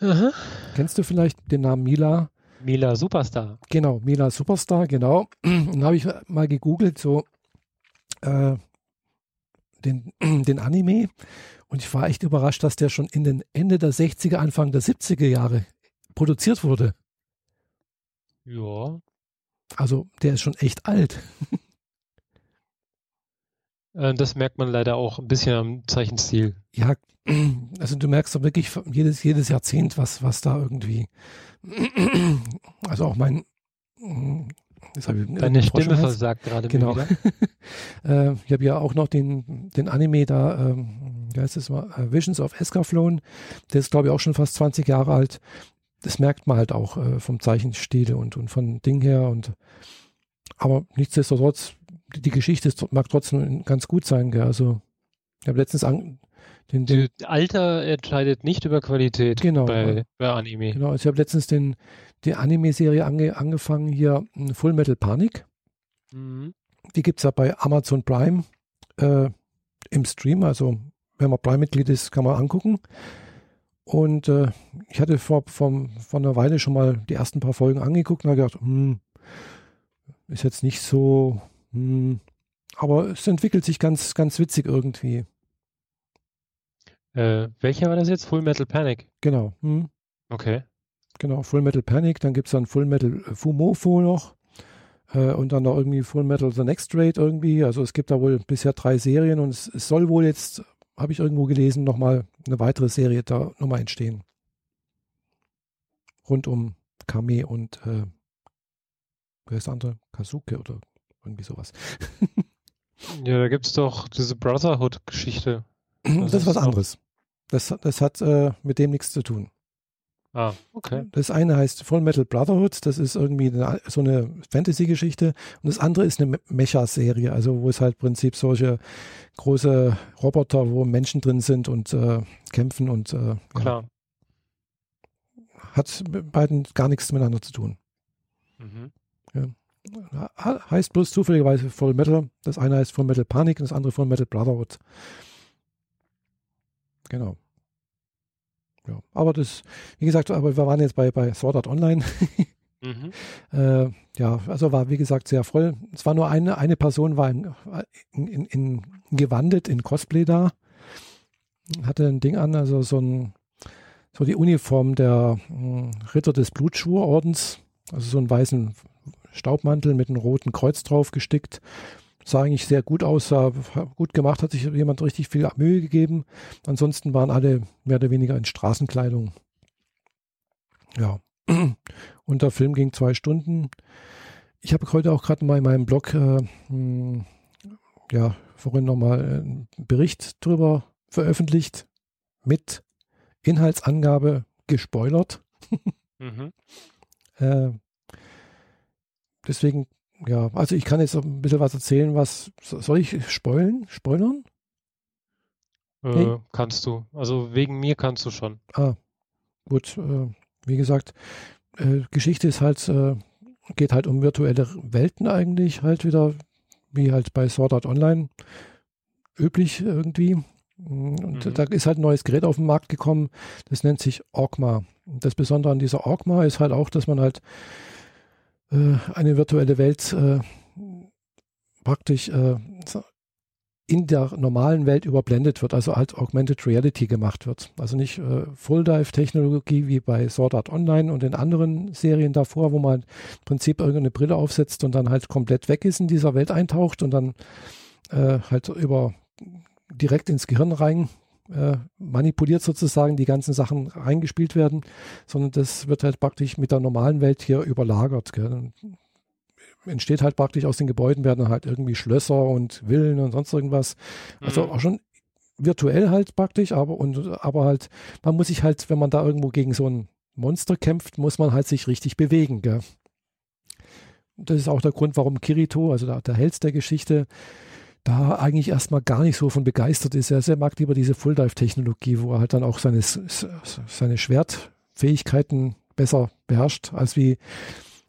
Aha. Kennst du vielleicht den Namen Mila? Mila Superstar. Genau, Mila Superstar, genau. Und habe ich mal gegoogelt, so äh, den, den Anime. Und ich war echt überrascht, dass der schon in den Ende der 60er, Anfang der 70er Jahre produziert wurde. Ja. Also der ist schon echt alt. Äh, das merkt man leider auch ein bisschen am Zeichenstil. Ja, also du merkst doch wirklich jedes, jedes Jahrzehnt, was, was da irgendwie. Also auch mein. Deine Stimme versagt gerade. Genau. äh, ich habe ja auch noch den, den Anime da, ähm, wie heißt es mal, äh, Visions of Escaflown. Der ist, glaube ich, auch schon fast 20 Jahre alt. Das merkt man halt auch äh, vom Zeichenstil und, und von Ding her. Und aber nichtsdestotrotz die Geschichte ist, mag trotzdem ganz gut sein. Gell? Also ich habe letztens an, den, den Alter entscheidet nicht über Qualität genau, bei, bei Anime. Genau, also ich habe letztens den, die Anime-Serie ange, angefangen hier, Full Metal Panic. Mhm. Die gibt es ja bei Amazon Prime äh, im Stream. Also wenn man Prime-Mitglied ist, kann man angucken. Und äh, ich hatte vor, vor, vor einer Weile schon mal die ersten paar Folgen angeguckt und habe gedacht, hm, ist jetzt nicht so hm, aber es entwickelt sich ganz, ganz witzig irgendwie. Äh, welcher war das jetzt? Full Metal Panic? Genau. Hm. Okay. Genau, Full Metal Panic, dann gibt es dann Full Metal Fumofo noch äh, und dann noch irgendwie Full Metal The Next Raid irgendwie. Also es gibt da wohl bisher drei Serien und es, es soll wohl jetzt, habe ich irgendwo gelesen, nochmal eine weitere Serie da nochmal entstehen. Rund um Kame und äh, wer ist der andere? Kazuke oder irgendwie sowas. ja, da gibt es doch diese Brotherhood-Geschichte. Das, das, ist was anderes. Das, das hat äh, mit dem nichts zu tun. Ah, okay. Das eine heißt Full Metal Brotherhood, das ist irgendwie eine, so eine Fantasy-Geschichte. Und das andere ist eine Mecha-Serie, also wo es halt im Prinzip solche große Roboter, wo Menschen drin sind und äh, kämpfen und äh, Klar. Ja, hat mit beiden gar nichts miteinander zu tun. Mhm. Ja heißt bloß zufälligerweise Full Metal. Das eine heißt Full Metal Panic und das andere Full Metal Brotherhood. Genau. Ja, aber das, wie gesagt, aber wir waren jetzt bei, bei Sword Art Online. mhm. äh, ja, also war wie gesagt sehr voll. Es war nur eine, eine Person war in, in, in, gewandet in Cosplay da. Hatte ein Ding an, also so ein, so die Uniform der mh, hm, Ritter des Blutschwurordens, also so einen weißen Staubmantel mit einem roten Kreuz drauf gestickt. Sah eigentlich sehr gut aus, sah gut gemacht, hat sich jemand richtig viel Mühe gegeben. Ansonsten waren alle mehr oder weniger in Straßenkleidung. Ja. Und der Film ging zwei Stunden. Ich habe heute auch gerade mal in meinem Blog, äh, hm, ja, vorhin nochmal einen Bericht drüber veröffentlicht mit Inhaltsangabe gespoilert. mhm. äh, deswegen, ja, also ich kann jetzt ein bisschen was erzählen, was soll ich spoilen? Spoilern? Äh, nee? Kannst du. Also wegen mir kannst du schon. Ah, gut. Äh, wie gesagt, äh, Geschichte ist halt, äh, geht halt um virtuelle Welten eigentlich, halt wieder, wie halt bei Sword Art Online üblich irgendwie. Und mhm. da ist halt ein neues Gerät auf den Markt gekommen, das nennt sich Orgma. Das Besondere an dieser Orgma ist halt auch, dass man halt eine virtuelle Welt äh, praktisch äh, in der normalen Welt überblendet wird, also als Augmented Reality gemacht wird. Also nicht äh, Full-Dive-Technologie wie bei Sword Art Online und in anderen Serien davor, wo man im Prinzip irgendeine Brille aufsetzt und dann halt komplett weg ist in dieser Welt eintaucht und dann äh, halt über direkt ins Gehirn rein äh, manipuliert sozusagen die ganzen Sachen reingespielt werden, sondern das wird halt praktisch mit der normalen Welt hier überlagert. Gell? entsteht halt praktisch aus den Gebäuden werden halt irgendwie Schlösser und Villen und sonst irgendwas. Also mhm. auch schon virtuell halt praktisch, aber und aber halt, man muss sich halt, wenn man da irgendwo gegen so ein Monster kämpft, muss man halt sich richtig bewegen. Gell? Das ist auch der Grund, warum Kirito, also der, der Held der Geschichte, da eigentlich erstmal gar nicht so von begeistert ist. Er, er mag lieber diese Full-Dive-Technologie, wo er halt dann auch seine, seine Schwertfähigkeiten besser beherrscht, als wie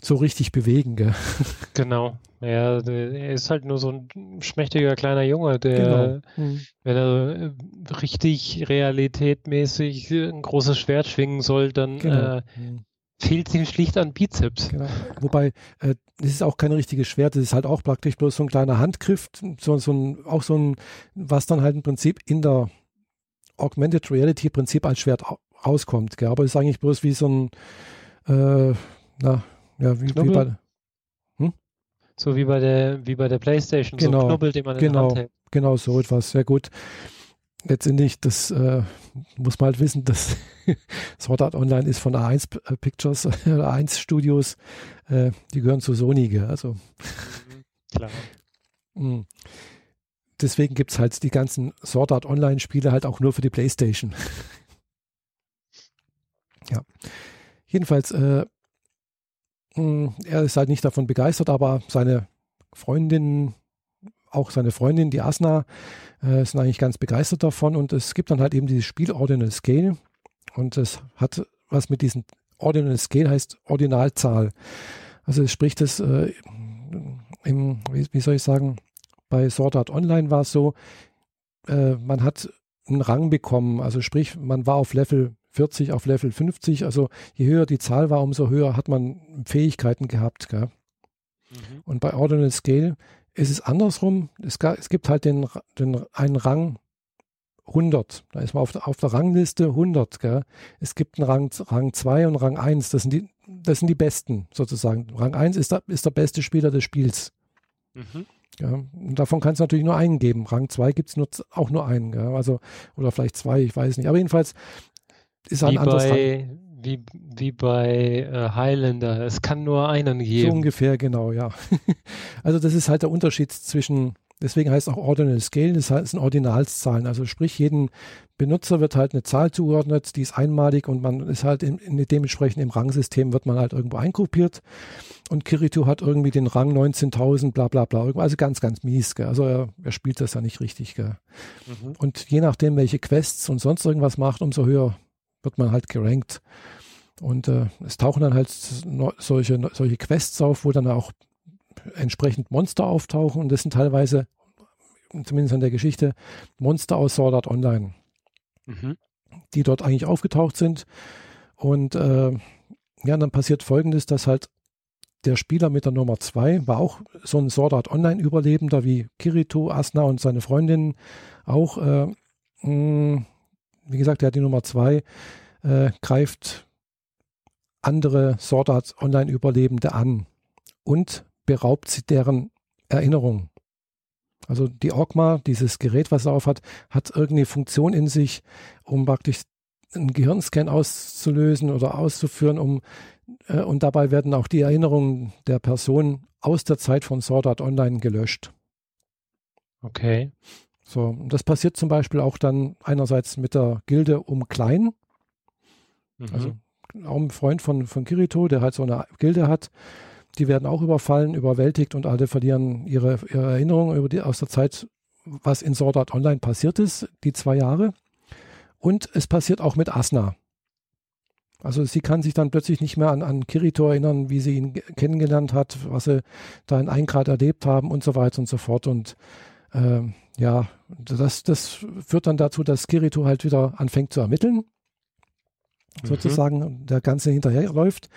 so richtig bewegen. Gell? Genau. Ja, er ist halt nur so ein schmächtiger kleiner Junge, der, genau. mhm. wenn er äh, richtig realitätmäßig ein großes Schwert schwingen soll, dann genau. äh, mhm. Fehlt ihm schlicht an Bizeps. Genau. Wobei, äh, das ist auch kein richtiges Schwert, das ist halt auch praktisch bloß so ein kleiner Handgriff, so, so ein, auch so ein, was dann halt im Prinzip in der Augmented Reality Prinzip als Schwert rauskommt. Gell? Aber es ist eigentlich bloß wie so ein, äh, na, ja, wie, wie bei, hm? So wie bei der, wie bei der Playstation, genau, so ein Knubbel, den man genau, in der genau, Hand hält. Genau, so etwas, sehr gut. Letztendlich, das äh, muss man halt wissen, dass Sword Art Online ist von A1 äh, Pictures, A1 Studios, äh, die gehören zu Sony, also. Mhm, klar. Hm. Deswegen gibt es halt die ganzen Sword Art Online Spiele halt auch nur für die Playstation. ja. Jedenfalls, äh, hm, er ist halt nicht davon begeistert, aber seine Freundin, auch seine Freundin, die Asna, äh, sind eigentlich ganz begeistert davon. Und es gibt dann halt eben dieses Spiel Ordinal Scale. Und es hat was mit diesem Ordinal Scale heißt Ordinalzahl. Also es spricht es äh, im, wie, wie, soll ich sagen, bei Sword Art Online war es so, äh, man hat einen Rang bekommen. Also sprich, man war auf Level 40 auf Level 50. Also je höher die Zahl war, umso höher hat man Fähigkeiten gehabt. Mhm. Und bei Ordinal Scale ist es andersrum. Es, es gibt halt den, den, einen Rang 100. Da ist man auf der, auf der Rangliste 100. Gell? Es gibt einen Rang, Rang 2 und Rang 1. Das sind die, das sind die Besten sozusagen. Rang 1 ist der, ist der beste Spieler des Spiels. Mhm. Ja, und davon kann es natürlich nur einen geben. Rang 2 gibt es nur, auch nur einen. Gell? Also, oder vielleicht zwei, ich weiß nicht. Aber jedenfalls, ist ein anderes bei, wie, wie bei äh, Highlander. Es kann nur einen geben. So ungefähr, genau, ja. also das ist halt der Unterschied zwischen, deswegen heißt es auch Ordinal Scale, das sind Ordinalszahlen. Also sprich, jeden Benutzer wird halt eine Zahl zugeordnet, die ist einmalig und man ist halt in, in dementsprechend im Rangsystem wird man halt irgendwo eingruppiert. Und Kirito hat irgendwie den Rang 19.000, bla bla bla. Also ganz, ganz mies. Gell? Also er, er, spielt das ja nicht richtig. Mhm. Und je nachdem, welche Quests und sonst irgendwas macht, umso höher wird man halt gerankt. Und äh, es tauchen dann halt solche, solche Quests auf, wo dann auch entsprechend Monster auftauchen. Und das sind teilweise, zumindest in der Geschichte, Monster aus Sword Art Online, mhm. die dort eigentlich aufgetaucht sind. Und äh, ja, dann passiert folgendes, dass halt der Spieler mit der Nummer 2 war auch so ein Sword Art Online-Überlebender wie Kirito, Asna und seine Freundin auch. Äh, mh, wie gesagt, der hat die Nummer zwei, äh, greift andere Sword Online-Überlebende an und beraubt sie deren Erinnerung. Also die Orgma, dieses Gerät, was er auf hat, hat irgendeine Funktion in sich, um praktisch einen Gehirnscan auszulösen oder auszuführen, um äh, und dabei werden auch die Erinnerungen der Person aus der Zeit von Sword Art Online gelöscht. Okay. So, das passiert zum Beispiel auch dann einerseits mit der Gilde um Klein. Mhm. Also auch ein Freund von, von Kirito, der halt so eine Gilde hat. Die werden auch überfallen, überwältigt und alle verlieren ihre, ihre Erinnerungen über die, aus der Zeit, was in Sword Art Online passiert ist, die zwei Jahre. Und es passiert auch mit Asna. Also sie kann sich dann plötzlich nicht mehr an, an Kirito erinnern, wie sie ihn kennengelernt hat, was sie da in Eingrad erlebt haben und so weiter und so fort. Und äh, ja, das, das führt dann dazu, dass Kirito halt wieder anfängt zu ermitteln. mhm. sozusagen der Ganze hinterherläuft.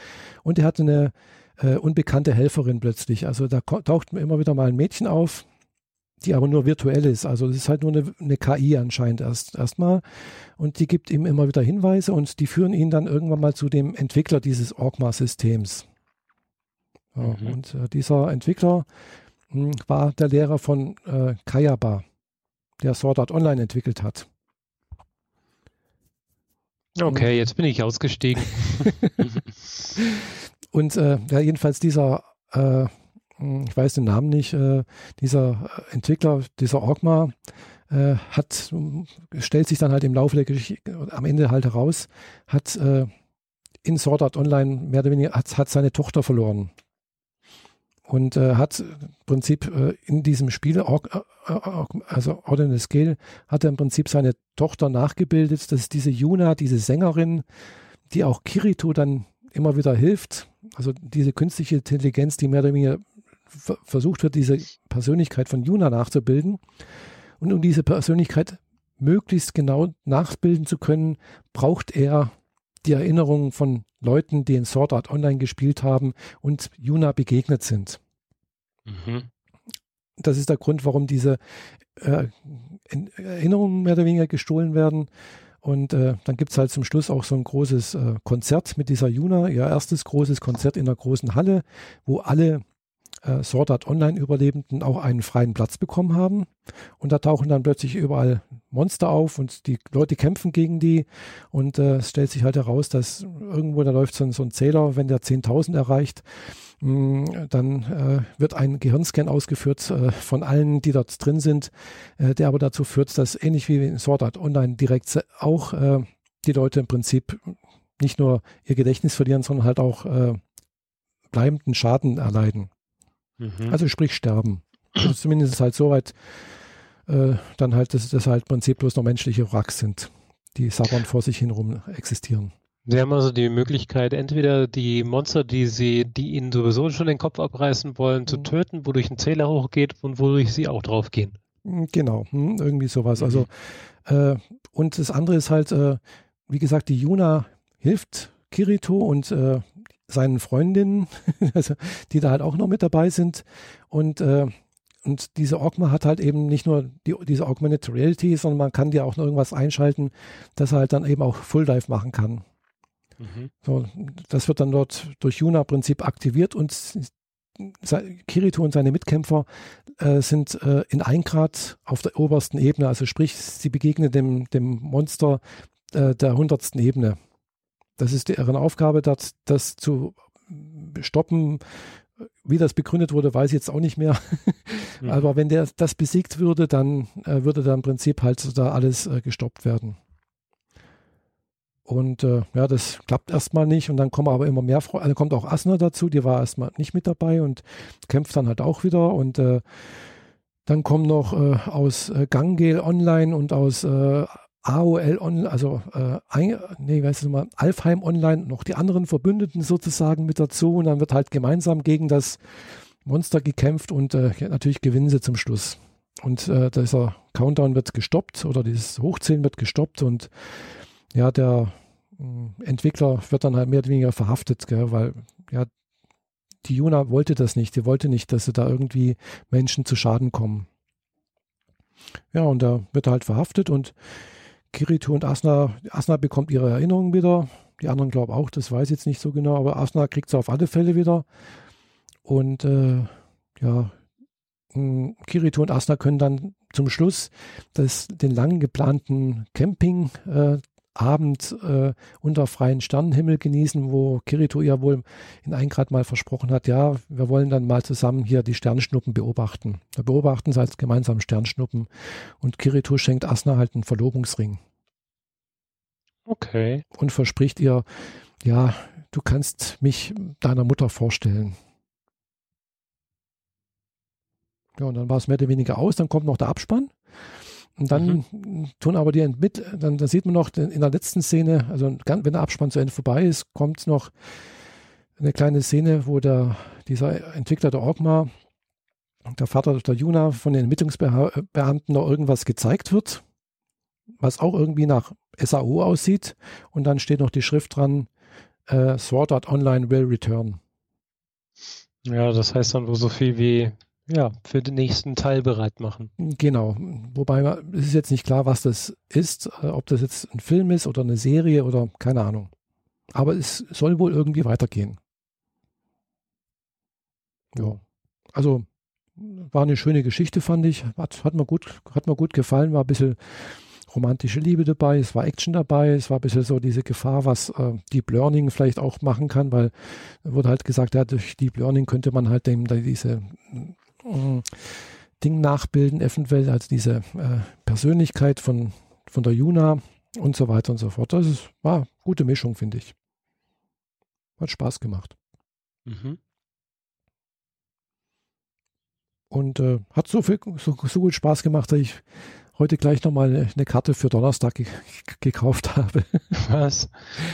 Und er hat eine äh, unbekannte Helferin plötzlich. Also da taucht immer wieder mal ein Mädchen auf, die aber nur virtuell ist. Also das ist halt nur eine, eine KI anscheinend erst erstmal. Und die gibt ihm immer wieder Hinweise und die führen ihn dann irgendwann mal zu dem Entwickler dieses Orgma-Systems. Ja, mhm. Und äh, dieser Entwickler war der Lehrer von äh, Kayaba, der Sword Art Online entwickelt hat. Okay, jetzt bin ich ausgestiegen. und äh, ja, jedenfalls dieser äh, hm, ich weiß den Namen nicht, äh, dieser Entwickler, dieser Orgma, äh, hat, stellt sich dann halt im Laufe der Geschichte, am Ende halt heraus, hat äh, in Sword Art Online mehr oder weniger, hat, hat seine Tochter verloren. Und äh, hat im Prinzip äh, in diesem Spiel, Org, äh, also Ordinal Scale, hat er im Prinzip seine Tochter nachgebildet. Das ist diese Yuna, diese Sängerin, die auch Kirito dann immer wieder hilft. Also diese künstliche Intelligenz, die mehr oder weniger versucht wird, diese Persönlichkeit von Juna nachzubilden. Und um diese Persönlichkeit möglichst genau nachbilden zu können, braucht er die Erinnerungen von Leuten, die in Sword Art Online gespielt haben und Juna begegnet sind. Mhm. Das ist der Grund, warum diese äh, Erinnerungen mehr oder weniger gestohlen werden. Und äh, dann gibt es halt zum Schluss auch so ein großes äh, Konzert mit dieser Juna, ihr erstes großes Konzert in der großen Halle, wo alle äh, Sword Art Online-Überlebenden auch einen freien Platz bekommen haben. Und da tauchen dann plötzlich überall Monster auf und die Leute kämpfen gegen die. Und äh, es stellt sich halt heraus, dass irgendwo da läuft so ein, so ein Zähler, wenn der 10.000 erreicht, mh, mm, dann äh, wird ein Gehirnscan ausgeführt äh, von allen, die dort drin sind, äh, der aber dazu führt, dass ähnlich wie in Sword Art Online direkt auch äh, die Leute im Prinzip nicht nur ihr Gedächtnis verlieren, sondern halt auch äh, bleibenden Schaden erleiden. Mhm. Also sprich sterben. Also zumindest halt so weit, äh, dann halt, dass das halt Prinzip bloß noch menschliche Wracks sind, die sabbern vor sich hin rum existieren. Sie haben also die Möglichkeit, entweder die Monster, die sie, die ihnen sowieso schon den Kopf abreißen wollen, mhm. zu töten, wodurch ein Zähler hochgeht und wodurch sie auch draufgehen. Hm, genau, hm, irgendwie sowas. Also mhm. äh, und das andere ist halt, äh, wie gesagt, die Juna hilft Kirito und äh, seinen Freundinnen, also, die da halt auch noch mit dabei sind. Und, äh, und diese Ogma hat halt eben nicht nur die, diese Augmented Reality, sondern man kann dir auch noch irgendwas einschalten, dass er halt dann eben auch Full Dive machen kann. Mhm. So, das wird dann dort durch Juna-Prinzip aktiviert und Kirito und seine Mitkämpfer äh, sind äh, in ein Grad auf der obersten Ebene, also sprich, sie begegnen dem, dem Monster äh, der hundertsten Ebene. Das ist deren Aufgabe, das, das zu stoppen. Wie das begründet wurde, weiß ich jetzt auch nicht mehr. Mhm. Aber wenn der das besiegt würde, dann äh, würde da im Prinzip halt da alles äh, gestoppt werden. Und äh, ja, das klappt erstmal nicht. Und dann kommen aber immer mehr Freunde. Also kommt auch Asna dazu, die war erstmal nicht mit dabei und kämpft dann halt auch wieder. Und äh, dann kommen noch äh, aus äh, Gangel Online und aus äh, AOL Online, also äh, nee, weißt du mal, Alfheim Online, noch die anderen Verbündeten sozusagen mit dazu und dann wird halt gemeinsam gegen das Monster gekämpft und äh, natürlich gewinnen sie zum Schluss. Und äh, dieser Countdown wird gestoppt oder dieses Hochzählen wird gestoppt und ja, der äh, Entwickler wird dann halt mehr oder weniger verhaftet, gell, weil ja, die Juna wollte das nicht. Die wollte nicht, dass sie da irgendwie Menschen zu Schaden kommen. Ja, und da wird er halt verhaftet und Kirito und Asna, Asna bekommt ihre Erinnerungen wieder. Die anderen glauben auch, das weiß ich jetzt nicht so genau, aber Asna kriegt sie auf alle Fälle wieder. Und äh, ja, hm, Kirito und Asna können dann zum Schluss das, den lang geplanten Camping äh, Abend äh, unter freien Sternenhimmel genießen, wo Kirito ja wohl in ein Grad mal versprochen hat, ja, wir wollen dann mal zusammen hier die Sternschnuppen beobachten. Da beobachten sie als gemeinsam Sternschnuppen und Kirito schenkt Asna halt einen Verlobungsring. Okay. Und verspricht ihr, ja, du kannst mich deiner Mutter vorstellen. Ja, und dann war es mehr oder weniger aus, dann kommt noch der Abspann. Und dann mhm. tun aber die mit, dann, dann, sieht man noch in der letzten Szene, also wenn der Abspann zu Ende vorbei ist, kommt noch eine kleine Szene, wo der, dieser Entwickler der Orgma, der Vater der Juna von den Ermittlungsbeamten noch irgendwas gezeigt wird. was auch irgendwie nach SAO aussieht. Und dann steht noch die Schrift dran, äh, Sword Art Online will return. Ja, das heißt dann wohl so viel wie, ja, für den nächsten Teil bereit machen. Genau. Wobei es ist jetzt nicht klar, was das ist, äh, ob das jetzt ein Film ist oder eine Serie oder keine Ahnung. Aber es soll wohl irgendwie weitergehen. Ja. Also war eine schöne Geschichte, fand ich. Hat, hat, mir, gut, hat mir gut gefallen, war ein bisschen romantische Liebe dabei, es war Action dabei, es war ein bisschen so diese Gefahr, was äh, Deep Learning vielleicht auch machen kann, weil wurde halt gesagt, ja, durch Deep Learning könnte man halt dem diese äh, Ding nachbilden, eventuell als diese äh, Persönlichkeit von, von der Juna und so weiter und so fort. Das ist, war eine gute Mischung, finde ich. Hat Spaß gemacht. Mhm. Und äh, hat so viel, so, so gut Spaß gemacht, dass ich heute gleich nochmal eine Karte für Donnerstag ge gekauft habe. Was?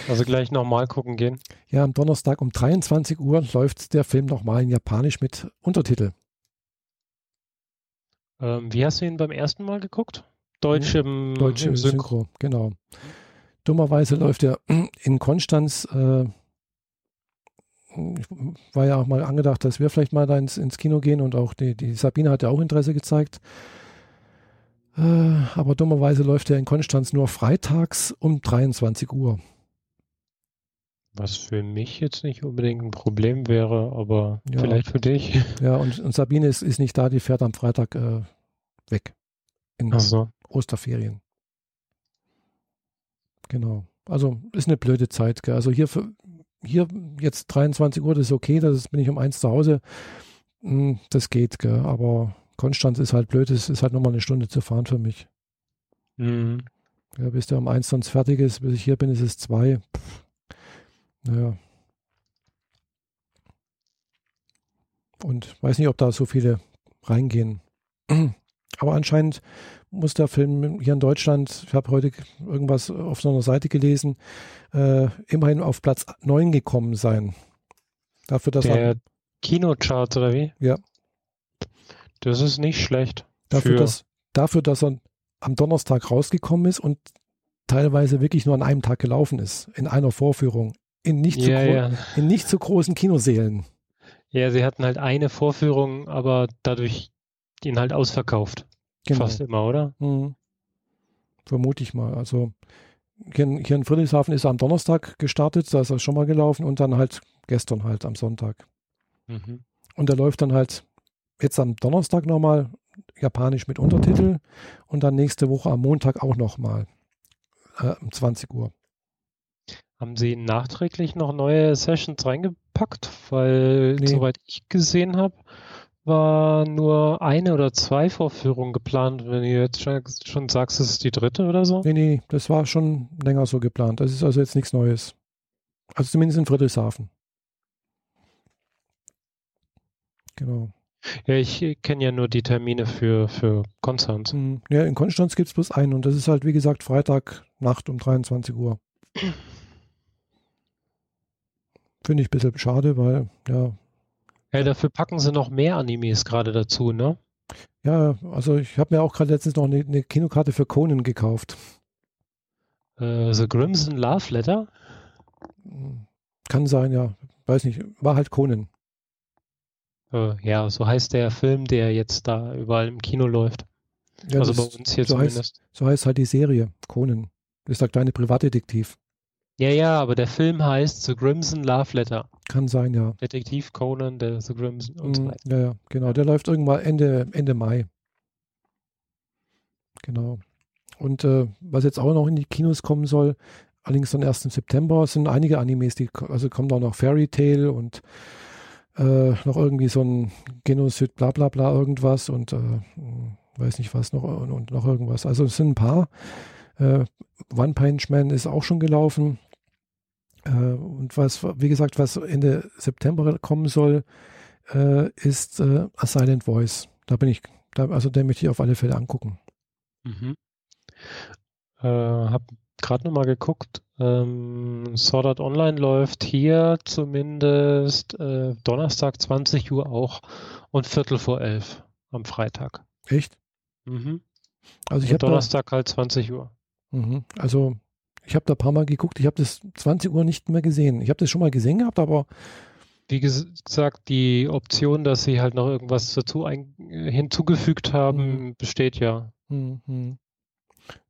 Also gleich nochmal gucken gehen? Ja, am Donnerstag um 23 Uhr läuft der Film nochmal in Japanisch mit Untertitel. Ähm, wie hast du ihn beim ersten Mal geguckt? Deutsch im, Deutsch im Synchro. Synchro. genau. Dummerweise läuft er in Konstanz. Äh, war ja auch mal angedacht, dass wir vielleicht mal da ins, ins Kino gehen und auch die, die Sabine hat ja auch Interesse gezeigt. Äh, aber dummerweise läuft er in Konstanz nur freitags um 23 Uhr. Was für mich jetzt nicht unbedingt ein Problem wäre, aber ja. vielleicht für dich. Ja, und, und, Sabine ist, ist nicht da, die fährt am Freitag äh, weg. In so. Osterferien. Genau. Also ist eine blöde Zeit. Gell? Also hier, für, hier jetzt 23 Uhr, das ist okay, das bin ich um eins zu Hause. Hm, das geht, gell? aber Konstanz ist halt blöd, es ist halt nochmal eine Stunde zu fahren für mich. Mhm. Ja, bis der um eins sonst fertig ist, bis ich hier bin, ist es zwei. Pff. Naja. Und weiß nicht, ob da so viele reingehen. Aber anscheinend muss der Film hier in Deutschland, ich habe heute irgendwas auf so einer Seite gelesen, äh, immerhin auf Platz 9 gekommen sein. Dafür, dass der er, Kinocharts oder wie? Ja. Das ist nicht schlecht. Dafür, dass, dafür, dass er am Donnerstag rausgekommen ist und teilweise wirklich nur an einem Tag gelaufen ist, in einer Vorführung, in nicht, ja, zu, ja. in nicht zu großen Kinosälen. Ja, sie hatten halt eine Vorführung, aber dadurch ihn halt ausverkauft. Genau. Fast immer, oder? Mhm. Vermute ich mal. Also hier in, hier in Friedrichshafen ist er am Donnerstag gestartet, da ist er schon mal gelaufen und dann halt gestern halt am Sonntag. Mhm. Und er läuft dann halt jetzt am Donnerstag nochmal Japanisch mit Untertitel und dann nächste Woche am Montag auch nochmal äh, um 20 Uhr. Haben Sie nachträglich noch neue Sessions reingepackt? Weil, nee. soweit ich gesehen habe, war nur eine oder zwei Vorführungen geplant. Wenn du jetzt schon, schon sagst, es ist die dritte oder so? Nee, nee, das war schon länger so geplant. Das ist also jetzt nichts Neues. Also zumindest in Friedrichshafen. Genau. Ja, ich kenne ja nur die Termine für, für Konstanz. Hm, ja, in Konstanz gibt es bloß einen und das ist halt, wie gesagt, Freitag Nacht um 23 Uhr. Finde ich ein bisschen schade, weil, ja. Ja, dafür packen sie noch mehr Animes gerade dazu, ne? Ja, also ich habe mir auch gerade letztens noch eine, eine, Kinokarte für Conan gekauft. Äh, The Crimson Love Letter? Kann sein, ja. Weiß nicht. War halt Conan. Äh, ja, so heißt der Film, der jetzt da überall im Kino läuft. Ja, also bei uns hier so zumindest. Heißt, so heißt halt die Serie, Conan. Ist der kleine Privatdetektiv. Ja, ja, aber der Film heißt The Crimson Love Letter. Kann sein, ja. Detektiv Conan, der The Crimson und so mm, weiter. Ja, ja, genau. Der läuft irgendwann Ende, Ende Mai. Genau. Und äh, was jetzt auch noch in die Kinos kommen soll, allerdings dann erst im September, sind einige Animes, die, also kommt auch noch Fairy Tale und äh, noch irgendwie so ein Genocid, bla bla bla irgendwas und äh, weiß nicht was noch und, und, noch irgendwas. Also es sind ein paar. Äh, One Punch Man ist auch schon gelaufen. Äh, und was, wie gesagt, was Ende September kommen soll, äh, ist äh, A Silent Voice. Da bin ich, da, also den möchte ich auf alle Fälle angucken. Mhm. Äh, hab gerade nochmal geguckt. Ähm, Sword Art Online läuft hier zumindest äh, Donnerstag 20 Uhr auch und Viertel vor elf am Freitag. Echt? Mhm. Also ich habe Donnerstag da, halt 20 Uhr. Mhm. Also ich habe da ein paar Mal geguckt, ich habe das 20 Uhr nicht mehr gesehen. Ich habe das schon mal gesehen gehabt, aber wie gesagt, die Option, dass sie halt noch irgendwas dazu hinzugefügt haben, mhm. besteht ja. Mhm.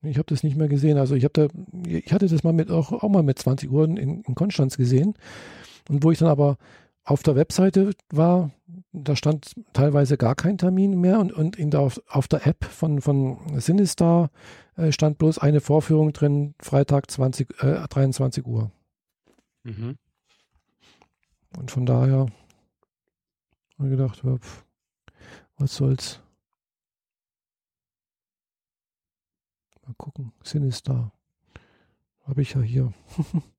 Ich habe das nicht mehr gesehen. Also ich habe da, ich hatte das mal mit auch, auch mal mit 20 Uhr in, in Konstanz gesehen. Und wo ich dann aber auf der Webseite war, da stand teilweise gar kein Termin mehr und, und in der, auf, auf der App von, von Sinistar äh, stand bloß eine Vorführung drin, Freitag 20, äh, 23 Uhr. Mhm. Und von daher habe ich gedacht, pf, was soll's. Mal gucken, Sinistar. Habe ich ja hier.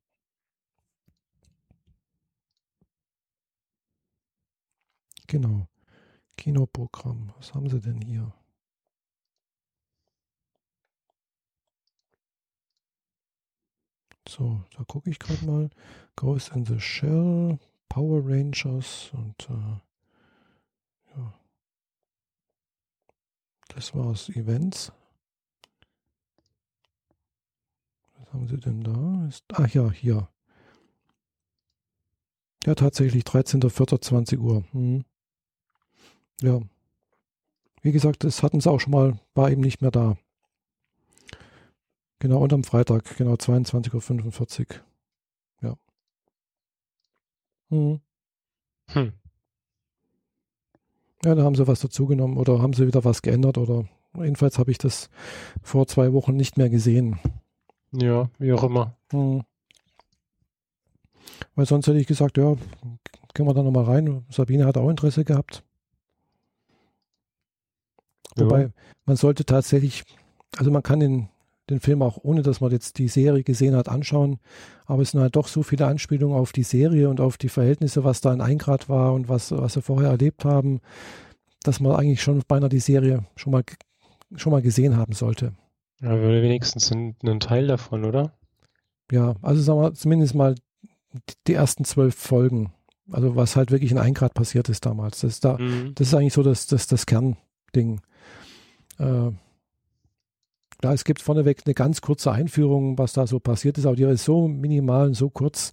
Genau. Kinoprogramm. Was haben sie denn hier? So, da gucke ich gerade mal. Ghost in the Shell, Power Rangers und äh, ja. Das war's. Events. Was haben sie denn da? Ist, ach ja, hier. Ja, tatsächlich 13.04.20 Uhr. Hm. Ja. Wie gesagt, das hatten sie auch schon mal, war eben nicht mehr da. Genau, und am Freitag, genau 22.45 Uhr. Ja. Hm. Hm. Ja, da haben sie was dazugenommen oder haben sie wieder was geändert oder jedenfalls habe ich das vor zwei Wochen nicht mehr gesehen. Ja, wie auch immer. Hm. Weil sonst hätte ich gesagt, ja, gehen wir da nochmal rein. Sabine hat auch Interesse gehabt. Wobei, man sollte tatsächlich, also man kann den, den Film auch ohne, dass man jetzt die Serie gesehen hat, anschauen. Aber es sind halt doch so viele Anspielungen auf die Serie und auf die Verhältnisse, was da in Eingrad war und was, was sie vorher erlebt haben, dass man eigentlich schon beinahe die Serie schon mal, schon mal gesehen haben sollte. Ja, wenigstens einen Teil davon, oder? Ja, also sagen wir zumindest mal die ersten zwölf Folgen. Also was halt wirklich in Eingrad passiert ist damals. Das ist, da, mhm. das ist eigentlich so das, das, das Kernding. Äh, klar, es gibt vorneweg eine ganz kurze Einführung, was da so passiert ist, aber die ist so minimal und so kurz.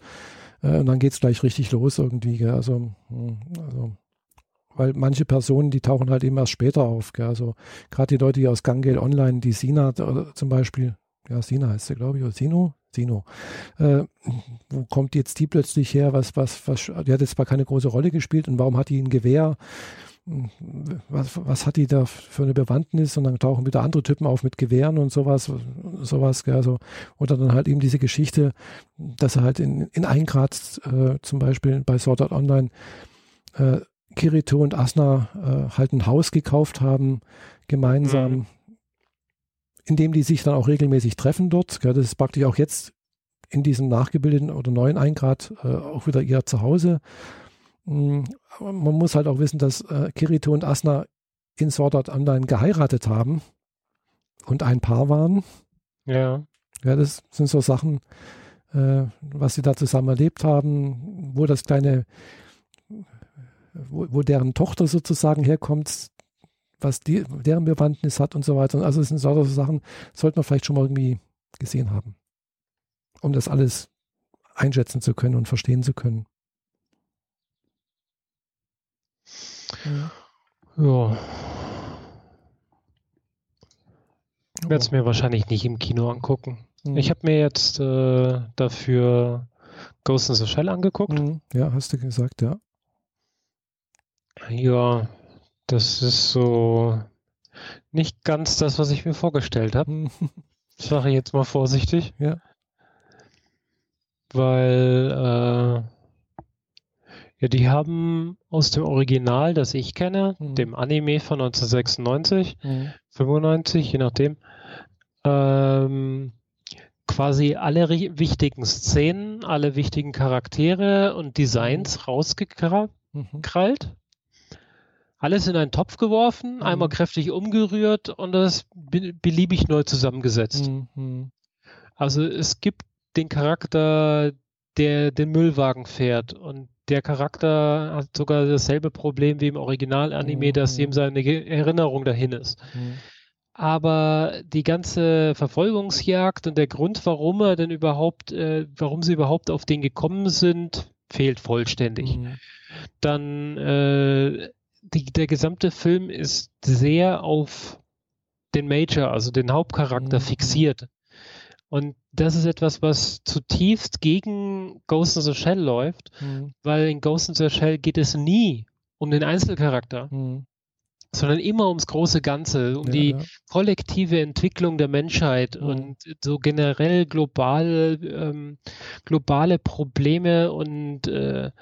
Äh, und dann geht es gleich richtig los irgendwie. Gell? Also, hm, also, weil manche Personen, die tauchen halt eben erst später auf. Gell? Also gerade die Leute, die aus Gangale Online, die Sina zum Beispiel, ja, Sina heißt sie, glaube ich, oder Sino, Sino. Äh, wo kommt jetzt die plötzlich her? Was, was, was, die hat jetzt zwar keine große Rolle gespielt und warum hat die ein Gewehr? Was, was hat die da für eine Bewandtnis und dann tauchen wieder andere Typen auf mit Gewehren und sowas, sowas, also, oder dann halt eben diese Geschichte, dass er halt in, in ein Grad äh, zum Beispiel bei Sword Art Online äh, Kirito und Asna äh, halt ein Haus gekauft haben, gemeinsam, mhm. in dem die sich dann auch regelmäßig treffen dort. Gell, das ist praktisch auch jetzt in diesem nachgebildeten oder neuen Eingrad äh, auch wieder ihr Zuhause. Mm, man muss halt auch wissen, dass äh, Kirito und Asna in Sword Art Online geheiratet haben und ein Paar waren. Ja. Ja, das sind so Sachen, äh, was sie da zusammen erlebt haben, wo das kleine, wo, wo deren Tochter sozusagen herkommt, was die, deren Bewandtnis hat und so weiter. Also es sind so Sachen, sollte man vielleicht schon mal irgendwie gesehen haben, um das alles einschätzen zu können und verstehen zu können. Ja. ja. werde es mir wahrscheinlich nicht im Kino angucken. Mhm. Ich habe mir jetzt äh, dafür Ghost in the Shell angeguckt. Mhm. Ja, hast du gesagt, ja. Ja, das ist so nicht ganz das, was ich mir vorgestellt habe. Mhm. Sage ich jetzt mal vorsichtig. Ja. Weil äh, ja, die haben aus dem Original, das ich kenne, mhm. dem Anime von 1996, mhm. 95, je nachdem, ähm, quasi alle wichtigen Szenen, alle wichtigen Charaktere und Designs mhm. rausgekrallt. Mhm. Alles in einen Topf geworfen, mhm. einmal kräftig umgerührt und das beliebig neu zusammengesetzt. Mhm. Also es gibt den Charakter, der den Müllwagen fährt und der Charakter hat sogar dasselbe Problem wie im Original-Anime, mhm. dass ihm seine Erinnerung dahin ist. Mhm. aber die ganze Verfolgungsjagd und der Grund, warum er denn überhaupt, äh, warum sie überhaupt auf den gekommen sind, fehlt vollständig. Mhm. Dann äh, die, der gesamte Film ist sehr auf den Major, also den Hauptcharakter mhm. fixiert. Und das ist etwas, was zutiefst gegen Ghost in the Shell läuft, mhm. weil in Ghost in the Shell geht es nie um den Einzelcharakter, mhm. sondern immer ums große Ganze, um ja, die ja. kollektive Entwicklung der Menschheit mhm. und so generell global, ähm, globale Probleme und äh,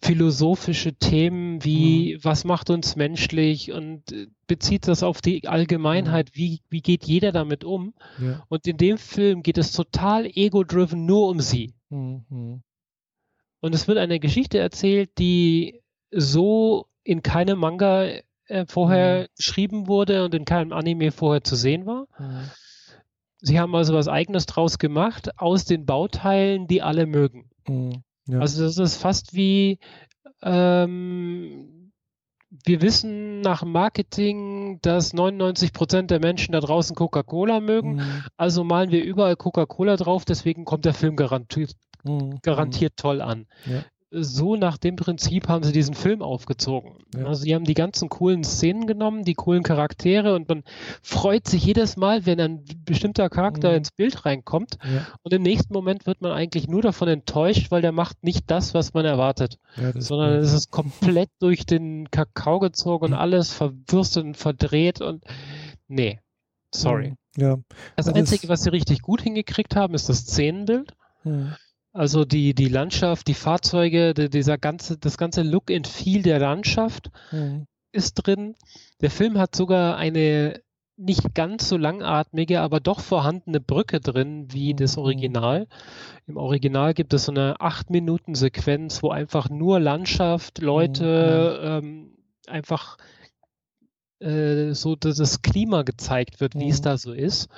philosophische Themen wie, mhm. was macht uns menschlich und äh, bezieht das auf die Allgemeinheit, mhm. wie, wie geht jeder damit um? Ja. Und in dem Film geht es total ego-driven nur um sie. Mhm. Und es wird eine Geschichte erzählt, die so in keinem Manga äh, vorher mhm. geschrieben wurde und in keinem Anime vorher zu sehen war. Mhm. Sie haben also was eigenes draus gemacht aus den Bauteilen, die alle mögen. Mhm. Ja. Also das ist fast wie ähm, wir wissen nach Marketing, dass 99 Prozent der Menschen da draußen Coca-Cola mögen. Mhm. Also malen wir überall Coca-Cola drauf. Deswegen kommt der Film garantiert, mhm. garantiert toll an. Ja so nach dem Prinzip haben sie diesen Film aufgezogen. Ja. Also sie haben die ganzen coolen Szenen genommen, die coolen Charaktere und man freut sich jedes Mal, wenn ein bestimmter Charakter mhm. ins Bild reinkommt ja. und im nächsten Moment wird man eigentlich nur davon enttäuscht, weil der macht nicht das, was man erwartet, ja, sondern es ist komplett durch den Kakao gezogen und alles verwürstet und verdreht und nee, sorry. Mhm. Ja. Das, das Einzige, was sie richtig gut hingekriegt haben, ist das Szenenbild. Mhm. Also die, die Landschaft, die Fahrzeuge, die, dieser ganze, das ganze Look and Feel der Landschaft mhm. ist drin. Der Film hat sogar eine nicht ganz so langatmige, aber doch vorhandene Brücke drin wie mhm. das Original. Im Original gibt es so eine 8-Minuten-Sequenz, wo einfach nur Landschaft, Leute mhm. ähm, einfach äh, so das Klima gezeigt wird, wie mhm. es da so ist,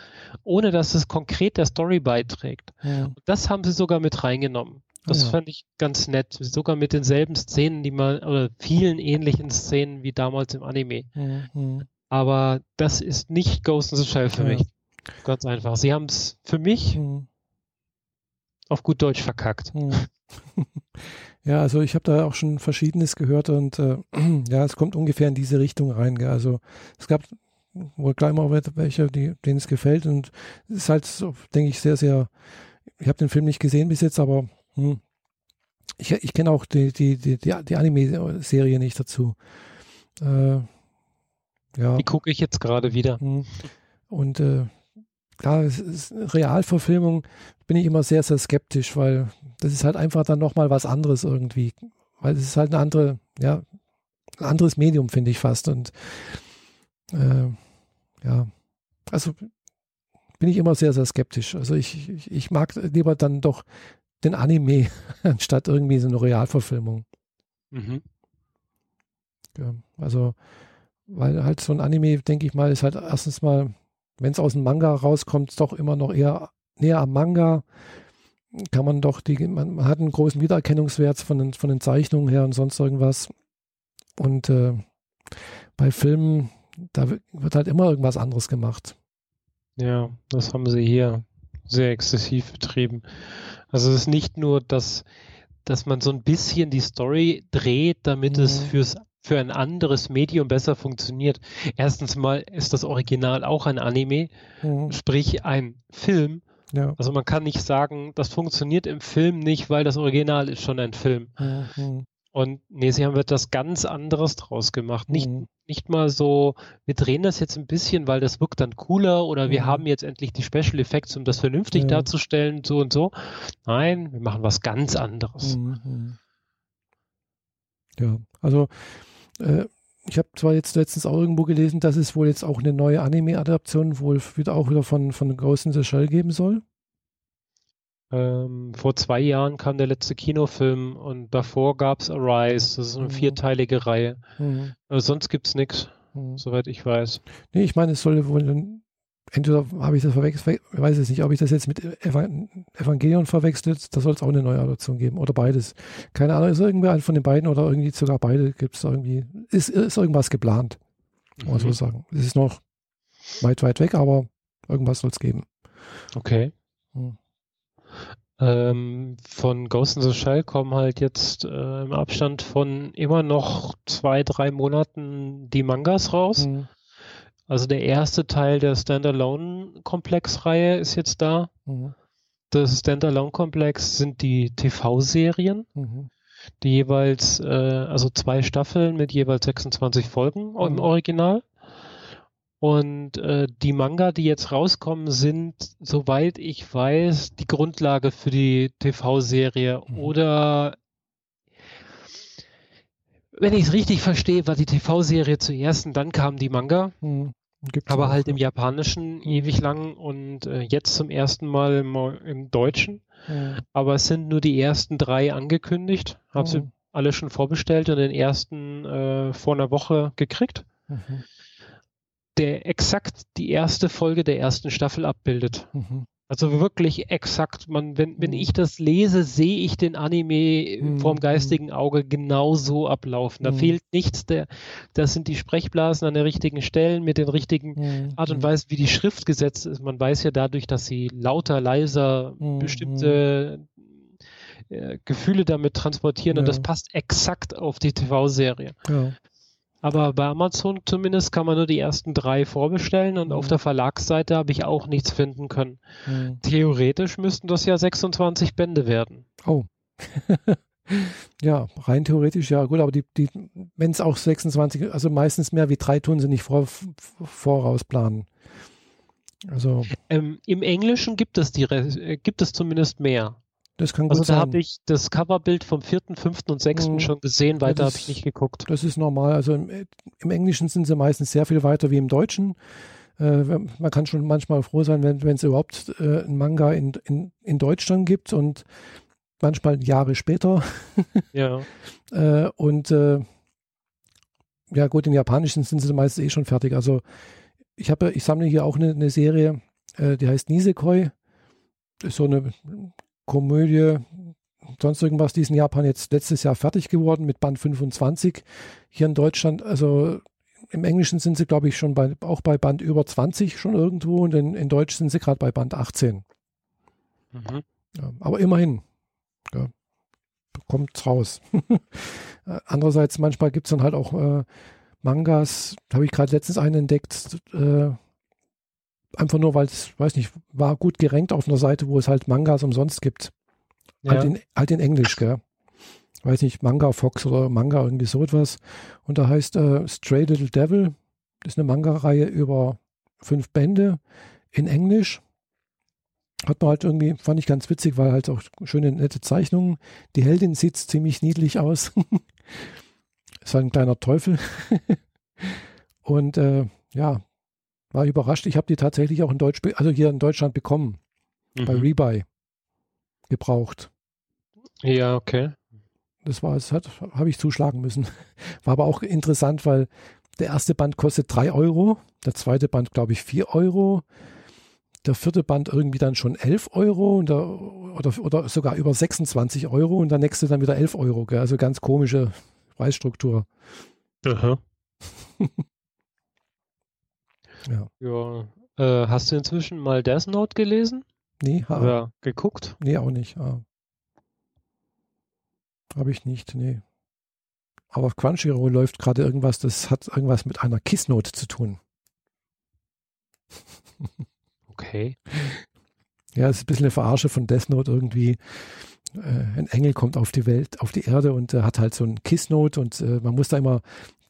ohne dass es konkret der Story beiträgt. Ja. Das haben sie sogar mit reingenommen. Das ja. fand ich ganz nett. Sogar mit denselben Szenen, die man, oder vielen ähnlichen Szenen wie damals im Anime. Mhm. Aber das ist nicht Ghost in the Shell für ja. mich. Ganz einfach. Sie haben es für mich mhm. auf gut Deutsch verkackt. Ja, also ich habe da auch schon Verschiedenes gehört und äh, ja, es kommt ungefähr in diese Richtung rein. Gell? Also es gab wohl gleich mal welche, die, denen es gefällt und es ist halt so, denke ich, sehr, sehr, ich habe den Film nicht gesehen bis jetzt, aber hm, ich, ich kenne auch die, die, die, die, die Anime-Serie nicht dazu. Äh, ja. Die gucke ich jetzt gerade wieder. Hm. Und äh, klar, es ist Realverfilmung bin ich immer sehr, sehr skeptisch, weil das ist halt einfach dann nochmal was anderes irgendwie. Weil es ist halt eine andere, ja, ein anderes Medium, finde ich fast. Und äh, ja, also bin ich immer sehr, sehr skeptisch. Also ich, ich, ich mag lieber dann doch den Anime anstatt irgendwie so eine Realverfilmung. Mhm. Ja, also, weil halt so ein Anime, denke ich mal, ist halt erstens mal wenn es aus dem Manga rauskommt, doch immer noch eher näher am Manga. Kann man doch, die, man, man hat einen großen Wiedererkennungswert von den, von den Zeichnungen her und sonst irgendwas. Und äh, bei Filmen, da wird halt immer irgendwas anderes gemacht. Ja, das haben sie hier sehr exzessiv betrieben. Also es ist nicht nur, dass, dass man so ein bisschen die Story dreht, damit mhm. es fürs für ein anderes Medium besser funktioniert. Erstens mal ist das Original auch ein Anime, mhm. sprich ein Film. Ja. Also man kann nicht sagen, das funktioniert im Film nicht, weil das Original ist schon ein Film. Mhm. Und nee, sie haben etwas ganz anderes draus gemacht. Nicht, mhm. nicht mal so, wir drehen das jetzt ein bisschen, weil das wirkt dann cooler oder wir mhm. haben jetzt endlich die Special Effects, um das vernünftig ja. darzustellen, so und so. Nein, wir machen was ganz anderes. Mhm. Ja, also äh, ich habe zwar jetzt letztens auch irgendwo gelesen, dass es wohl jetzt auch eine neue Anime-Adaption wohl wieder auch wieder von, von Ghost in the Shell geben soll. Ähm, vor zwei Jahren kam der letzte Kinofilm und davor gab es Arise. Das ist eine mhm. vierteilige Reihe. Mhm. Sonst gibt es nichts, mhm. soweit ich weiß. Nee, ich meine, es soll wohl entweder habe ich das verwechselt, ich weiß es nicht, ob ich das jetzt mit Evangelion verwechselt, da soll es auch eine neue Adoption geben oder beides. Keine Ahnung, ist irgendwer von den beiden oder irgendwie sogar beide gibt es irgendwie, ist, ist irgendwas geplant, muss man mhm. so sagen. Es ist noch weit, weit weg, aber irgendwas soll es geben. Okay. Hm. Ähm, von Ghost in the Shell kommen halt jetzt äh, im Abstand von immer noch zwei, drei Monaten die Mangas raus. Hm. Also der erste Teil der Standalone-Komplex-Reihe ist jetzt da. Mhm. Das Standalone-Komplex sind die TV-Serien, mhm. die jeweils, äh, also zwei Staffeln mit jeweils 26 Folgen mhm. im Original. Und äh, die Manga, die jetzt rauskommen, sind, soweit ich weiß, die Grundlage für die TV-Serie. Mhm. Oder wenn ich es richtig verstehe, war die TV-Serie zuerst und dann kamen die Manga. Mhm. Gibt's aber auch, halt im Japanischen ewig lang und äh, jetzt zum ersten Mal im, im Deutschen. Mhm. Aber es sind nur die ersten drei angekündigt. Habe mhm. sie alle schon vorbestellt und den ersten äh, vor einer Woche gekriegt. Mhm. Der exakt die erste Folge der ersten Staffel abbildet. Mhm. Also wirklich exakt. Man, wenn, wenn mhm. ich das lese, sehe ich den Anime mhm. vorm geistigen Auge genauso ablaufen. Da mhm. fehlt nichts. Der, das sind die Sprechblasen an den richtigen Stellen mit den richtigen mhm. Art und Weise, wie die Schrift gesetzt ist. Man weiß ja dadurch, dass sie lauter, leiser mhm. bestimmte äh, Gefühle damit transportieren ja. und das passt exakt auf die TV-Serie. Ja. Aber bei Amazon zumindest kann man nur die ersten drei vorbestellen und mhm. auf der Verlagsseite habe ich auch nichts finden können. Mhm. Theoretisch müssten das ja 26 Bände werden. Oh. ja, rein theoretisch ja gut, aber die, die wenn es auch 26, also meistens mehr wie drei tun sie nicht vor, vorausplanen. Also ähm, im Englischen gibt es die äh, gibt es zumindest mehr. Das kann also gut also da habe ich das Coverbild vom vierten, fünften und sechsten mhm. schon gesehen, weiter habe ich nicht geguckt. Das ist normal. Also im, im, Englischen sind sie meistens sehr viel weiter wie im Deutschen. Äh, man kann schon manchmal froh sein, wenn es überhaupt äh, einen Manga in, in, in Deutschland gibt und manchmal Jahre später. ja. äh, und äh, ja gut, in Japanischen sind sie meistens eh schon fertig. Also ich habe, ich sammle hier auch eine, eine Serie, äh, die heißt Nisekoi. Ist so eine Komödie, sonst irgendwas, die ist in Japan jetzt letztes Jahr fertig geworden mit Band 25. Hier in Deutschland, also im Englischen sind sie, glaube ich, schon bei, auch bei Band über 20 schon irgendwo und in, in Deutsch sind sie gerade bei Band 18. Mhm. Ja, aber immerhin, ja, kommt raus. Andererseits, manchmal gibt es dann halt auch äh, Mangas, habe ich gerade letztens einen entdeckt, äh, Einfach nur, weil es, weiß nicht, war gut gerankt auf einer Seite, wo es halt Mangas umsonst gibt. Ja. Halt, in, halt in Englisch, gell? Weiß nicht, Manga Fox oder Manga, irgendwie so etwas. Und da heißt äh, Stray Little Devil. Das ist eine Manga-Reihe über fünf Bände in Englisch. Hat man halt irgendwie, fand ich ganz witzig, weil halt auch schöne, nette Zeichnungen. Die Heldin sieht ziemlich niedlich aus. ist halt ein kleiner Teufel. Und äh, ja, war überrascht. Ich habe die tatsächlich auch in Deutsch, also hier in Deutschland bekommen. Mhm. Bei Rebuy. Gebraucht. Ja, okay. Das war, das habe ich zuschlagen müssen. War aber auch interessant, weil der erste Band kostet 3 Euro, der zweite Band, glaube ich, 4 Euro, der vierte Band irgendwie dann schon 11 Euro der, oder, oder sogar über 26 Euro und der nächste dann wieder 11 Euro. Gell? Also ganz komische Preisstruktur. Aha. Ja. ja. Äh, hast du inzwischen mal Death Note gelesen? Nee, ha. Oder geguckt? Nee, auch nicht. Ah. Habe ich nicht, nee. Aber auf Crunchyroll läuft gerade irgendwas, das hat irgendwas mit einer Kissnote zu tun. Okay. Ja, es ist ein bisschen eine Verarsche von Death Note irgendwie. Äh, ein Engel kommt auf die Welt, auf die Erde und äh, hat halt so ein Kissnote und äh, man muss da immer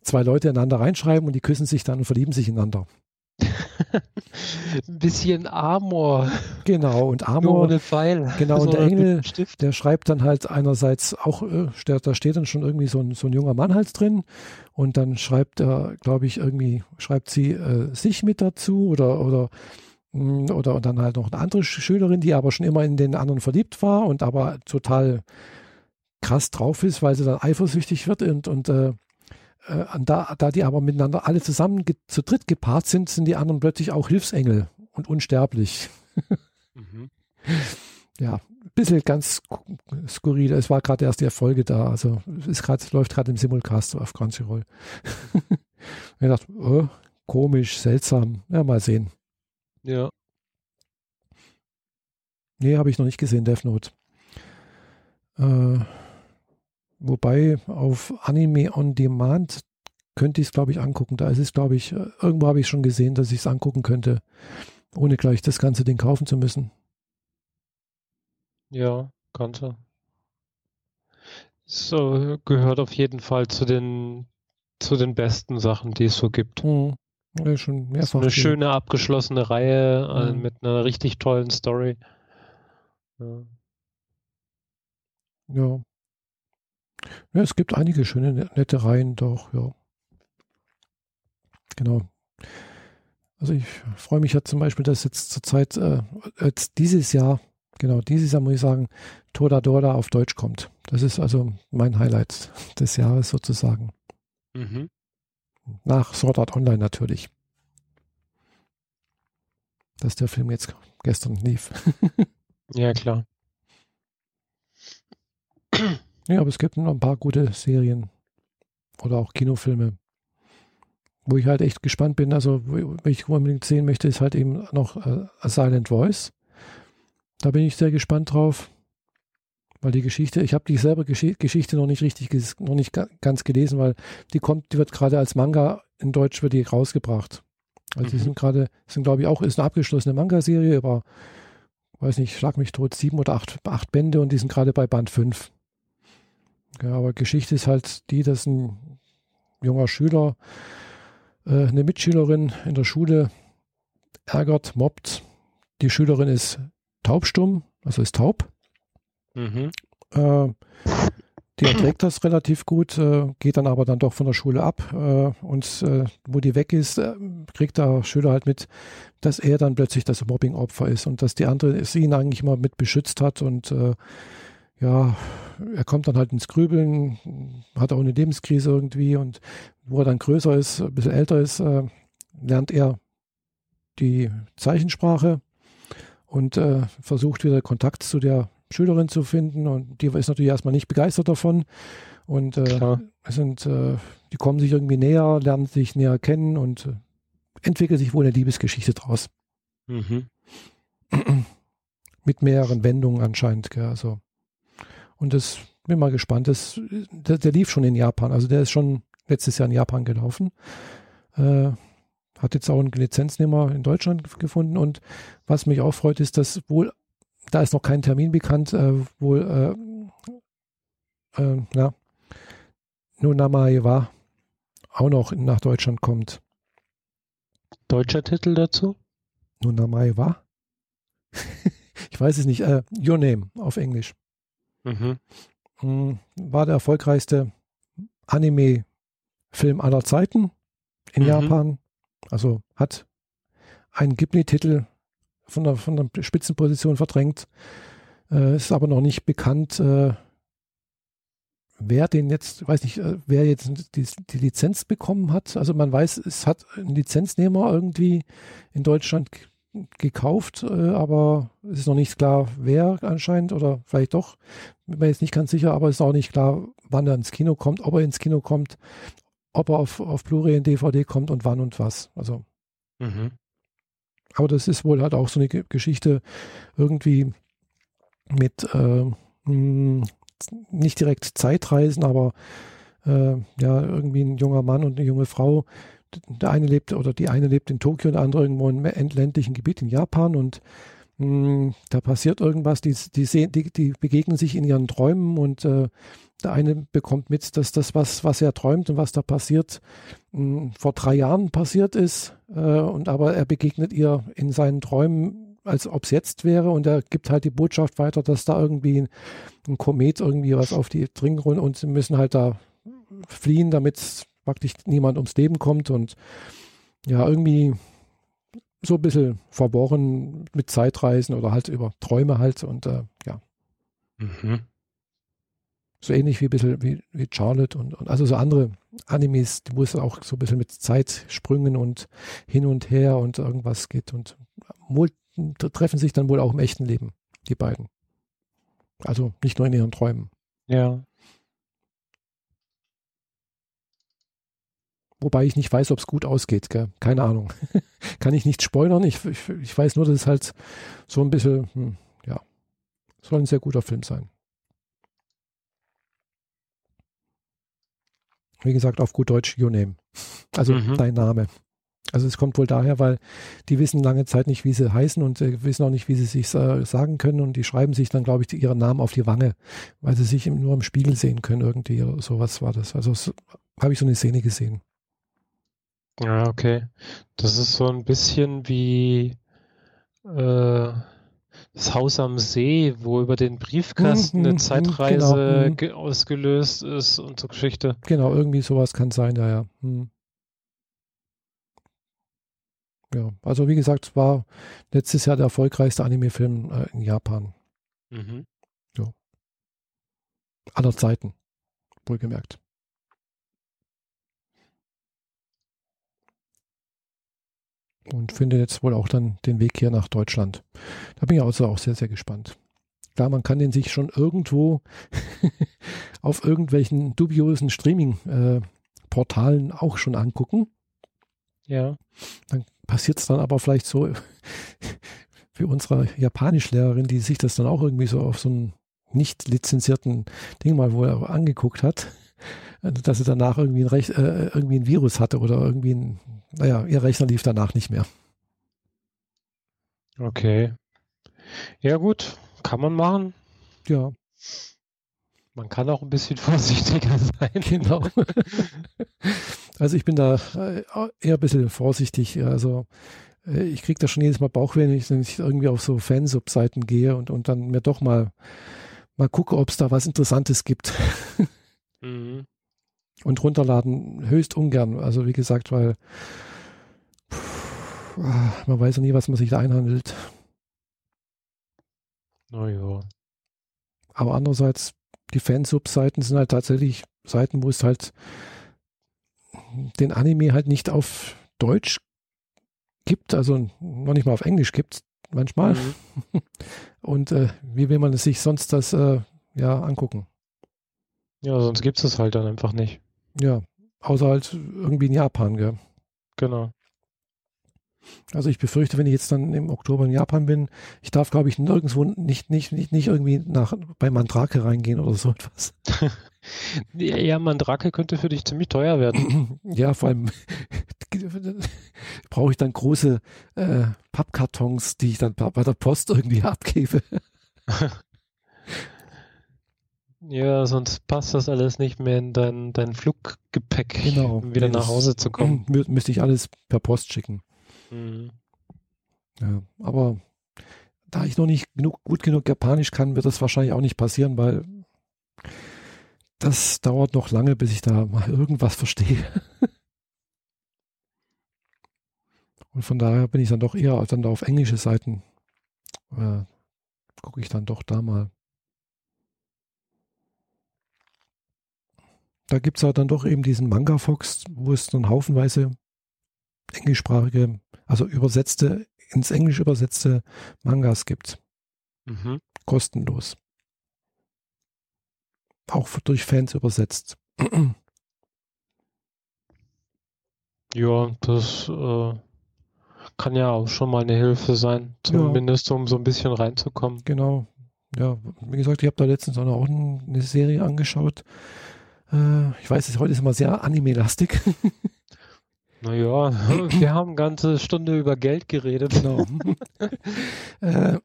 zwei Leute einander reinschreiben und die küssen sich dann und verlieben sich ineinander. ein bisschen Amor. Genau, und Amor. ohne Pfeil. Genau, und der Engel, der schreibt dann halt einerseits auch, äh, da steht dann schon irgendwie so ein, so ein junger Mann halt drin. Und dann schreibt er, glaube ich, irgendwie, schreibt sie äh, sich mit dazu oder, oder, mm, oder und dann halt noch eine andere Schülerin, die aber schon immer in den anderen verliebt war und aber total krass drauf ist, weil sie dann eifersüchtig wird und, und äh, äh, da, da die aber miteinander alle zusammen zu dritt gepaart sind, sind die anderen plötzlich auch Hilfsengel und unsterblich. mhm. Ja, ein bisschen ganz skurril. Es war gerade erst die Erfolge da. Also es grad, läuft gerade im Simulcast auf Crunchyroll. ich dachte, oh, komisch, seltsam. Ja, mal sehen. Ja. Nee, habe ich noch nicht gesehen, Death Note. Äh, wobei auf Anime on Demand könnte ich es, glaube ich, angucken. Da ist es, glaube ich, äh, irgendwo habe ich schon gesehen, dass ich es angucken könnte, ohne gleich das ganze Ding kaufen zu müssen. Ja, kannte. So gehört auf jeden Fall zu den zu den besten Sachen, die es so gibt. Mhm. Ja, schon mehrfach. eine schöne abgeschlossene Reihe mhm. mit einer richtig tollen Story. Ja. ja. Ja, es gibt einige schöne, ne, nette Reihen doch, ja. Genau. Also ich freue mich ja zum Beispiel, dass jetzt zurzeit, äh, jetzt dieses Jahr, genau, dieses Jahr muss ich sagen, Toda Dorda auf Deutsch kommt. Das ist also mein Highlight des Jahres sozusagen. Mhm. Nach Sword Art Online natürlich. Dass der Film jetzt gestern lief. ja, klar. Ja, aber es gibt noch ein paar gute Serien oder auch Kinofilme, wo ich halt echt gespannt bin. Also, wo ich unbedingt sehen möchte, ist halt eben noch äh, A Silent Voice. Da bin ich sehr gespannt drauf, weil die Geschichte, ich habe die selber Gesch Geschichte noch nicht richtig, noch nicht ganz gelesen, weil die kommt, die wird gerade als Manga in Deutsch wird die rausgebracht. Also mhm. die sind gerade, sind glaube ich auch, ist eine abgeschlossene Manga-Serie, aber weiß nicht, schlag mich tot, sieben oder acht, acht Bände und die sind gerade bei Band fünf. Ja, aber Geschichte ist halt die, dass ein junger Schüler äh, eine Mitschülerin in der Schule ärgert, mobbt. Die Schülerin ist taubstumm, also ist taub. Mhm. Äh, die erträgt das relativ gut, äh, geht dann aber dann doch von der Schule ab äh, und äh, wo die weg ist, äh, kriegt der Schüler halt mit, dass er dann plötzlich das Mobbing-Opfer ist und dass die andere sie ihn eigentlich immer mit beschützt hat und äh, ja, er kommt dann halt ins Grübeln, hat auch eine Lebenskrise irgendwie und wo er dann größer ist, ein bisschen älter ist, äh, lernt er die Zeichensprache und äh, versucht wieder Kontakt zu der Schülerin zu finden und die ist natürlich erstmal nicht begeistert davon und äh, sind, äh, die kommen sich irgendwie näher, lernen sich näher kennen und äh, entwickelt sich wohl eine Liebesgeschichte draus. Mhm. Mit mehreren Wendungen anscheinend. Gell, also und das bin mal gespannt. Das, der, der, lief schon in Japan. Also der ist schon letztes Jahr in Japan gelaufen. Äh, hat jetzt auch einen Lizenznehmer in Deutschland gefunden. Und was mich auch freut, ist, dass wohl, da ist noch kein Termin bekannt, äh, wohl, äh, äh, na, Nunamae war auch noch nach Deutschland kommt. Deutscher Titel dazu? Nunamae war? ich weiß es nicht. Äh, Your Name auf Englisch. Mhm. Mm, war der erfolgreichste Anime-Film aller Zeiten in mhm. Japan. Also hat einen Ghibli-Titel von der, von der Spitzenposition verdrängt. Äh, ist aber noch nicht bekannt, äh, wer den jetzt, weiß nicht, äh, wer jetzt die, die, Lizenz bekommen hat. Also man weiß, es hat ein Lizenznehmer irgendwie in Deutschland gekauft, äh, aber es ist noch nicht klar, wer anscheinend oder vielleicht doch. Bin mir jetzt nicht ganz sicher, aber es ist auch nicht klar, wann er ins Kino kommt, ob er ins Kino kommt, ob er auf, auf Blu-ray und DVD kommt und wann und was. Also. Mhm. Aber das ist wohl halt auch so eine Geschichte irgendwie mit äh, mh, hm, nicht direkt Zeitreisen, aber äh, ja, irgendwie ein junger Mann und eine junge Frau, der eine lebt oder die eine lebt in Tokio, der andere irgendwo im ländlichen Gebiet in Japan und mh, hm, da passiert irgendwas, die, die, sehen, die, die begegnen sich in ihren Träumen und äh, der eine bekommt mit, dass das, was, was er träumt und was da passiert, mh, hm, vor drei Jahren passiert ist. Äh, und aber er begegnet ihr in seinen Träumen, als ob es jetzt wäre. Und er gibt halt die Botschaft weiter, dass da irgendwie ein, ein Komet irgendwie was auf die dringt und sie müssen halt da fliehen, damit praktisch niemand ums Leben kommt und ja, irgendwie so ein bisschen verworren mit Zeitreisen oder halt über Träume halt und äh, ja. Mhm. So ähnlich wie ein bisschen wie, wie Charlotte und, und also so andere Animes, die muss auch so ein bisschen mit Zeitsprüngen und hin und her und irgendwas geht und wohl, treffen sich dann wohl auch im echten Leben, die beiden. Also nicht nur in ihren Träumen. Ja. Wobei ich nicht weiß, ob es gut ausgeht. Gell? Keine Ahnung. Kann ich nicht spoilern. Ich, ich, ich, weiß nur, dass es halt so ein bisschen, hm, ja, soll ein sehr guter Film sein. Wie gesagt, auf gut Deutsch, Your Name. Also mhm. dein Name. Also es kommt wohl daher, weil die wissen lange Zeit nicht, wie sie heißen und äh, wissen auch nicht, wie sie sich äh, sagen können und die schreiben sich dann, glaube ich, ihren Namen auf die Wange, weil sie sich nur im Spiegel sehen können irgendwie oder sowas war das. Also so, habe ich so eine Szene gesehen. Ja, okay. Das ist so ein bisschen wie äh, das Haus am See, wo über den Briefkasten eine mhm, mhm, Zeitreise genau. ausgelöst ist und so Geschichte. Genau, irgendwie sowas kann sein, ja, ja. Hm. Ja, also wie gesagt, es war letztes Jahr der erfolgreichste Anime-Film äh, in Japan. Mhm. Ja. Aller Zeiten, wohlgemerkt. Und finde jetzt wohl auch dann den Weg hier nach Deutschland. Da bin ich also auch sehr, sehr gespannt. Klar, man kann den sich schon irgendwo auf irgendwelchen dubiosen Streaming-Portalen äh, auch schon angucken. Ja. Dann passiert es dann aber vielleicht so wie unsere Japanischlehrerin, die sich das dann auch irgendwie so auf so einem nicht lizenzierten Ding mal wohl angeguckt hat, dass sie danach irgendwie ein, Rech äh, irgendwie ein Virus hatte oder irgendwie ein, naja, ihr Rechner lief danach nicht mehr. Okay. Ja gut, kann man machen. Ja. Man kann auch ein bisschen vorsichtiger sein. Genau. also ich bin da äh, eher ein bisschen vorsichtig. Also äh, ich kriege da schon jedes Mal Bauchweh, wenn ich, wenn ich irgendwie auf so Fansub-Seiten gehe und, und dann mir doch mal, mal gucke, ob es da was Interessantes gibt. Mhm. Und runterladen höchst ungern. Also wie gesagt, weil pff, man weiß ja nie, was man sich da einhandelt. Naja. Aber andererseits die Fansub-Seiten sind halt tatsächlich Seiten, wo es halt den Anime halt nicht auf Deutsch gibt, also noch nicht mal auf Englisch gibt manchmal. Mhm. Und äh, wie will man es sich sonst das äh, ja angucken? Ja, sonst gibt es es halt dann einfach nicht. Ja, außer halt irgendwie in Japan, gell? Genau. Also ich befürchte, wenn ich jetzt dann im Oktober in Japan bin, ich darf, glaube ich, nirgendwo nicht, nicht, nicht, nicht irgendwie nach, bei Mandrake reingehen oder so etwas. ja, Mandrake könnte für dich ziemlich teuer werden. ja, vor allem brauche ich dann große äh, Pappkartons, die ich dann bei der Post irgendwie abgebe. Ja, sonst passt das alles nicht mehr in dein, dein Fluggepäck, genau. um wieder nee, nach Hause zu kommen. Mü müsste ich alles per Post schicken. Mhm. Ja, aber da ich noch nicht genug, gut genug Japanisch kann, wird das wahrscheinlich auch nicht passieren, weil das dauert noch lange, bis ich da mal irgendwas verstehe. Und von daher bin ich dann doch eher dann da auf englische Seiten. Äh, Gucke ich dann doch da mal. Da gibt es halt dann doch eben diesen Manga Fox, wo es dann haufenweise englischsprachige, also übersetzte, ins Englisch übersetzte Mangas gibt. Mhm. Kostenlos. Auch durch Fans übersetzt. Ja, das äh, kann ja auch schon mal eine Hilfe sein, zumindest ja. um so ein bisschen reinzukommen. Genau. Ja, wie gesagt, ich habe da letztens auch eine Serie angeschaut. Äh, ich weiß, heute ist immer sehr anime-lastig. Naja, wir haben eine ganze Stunde über Geld geredet. Genau. äh,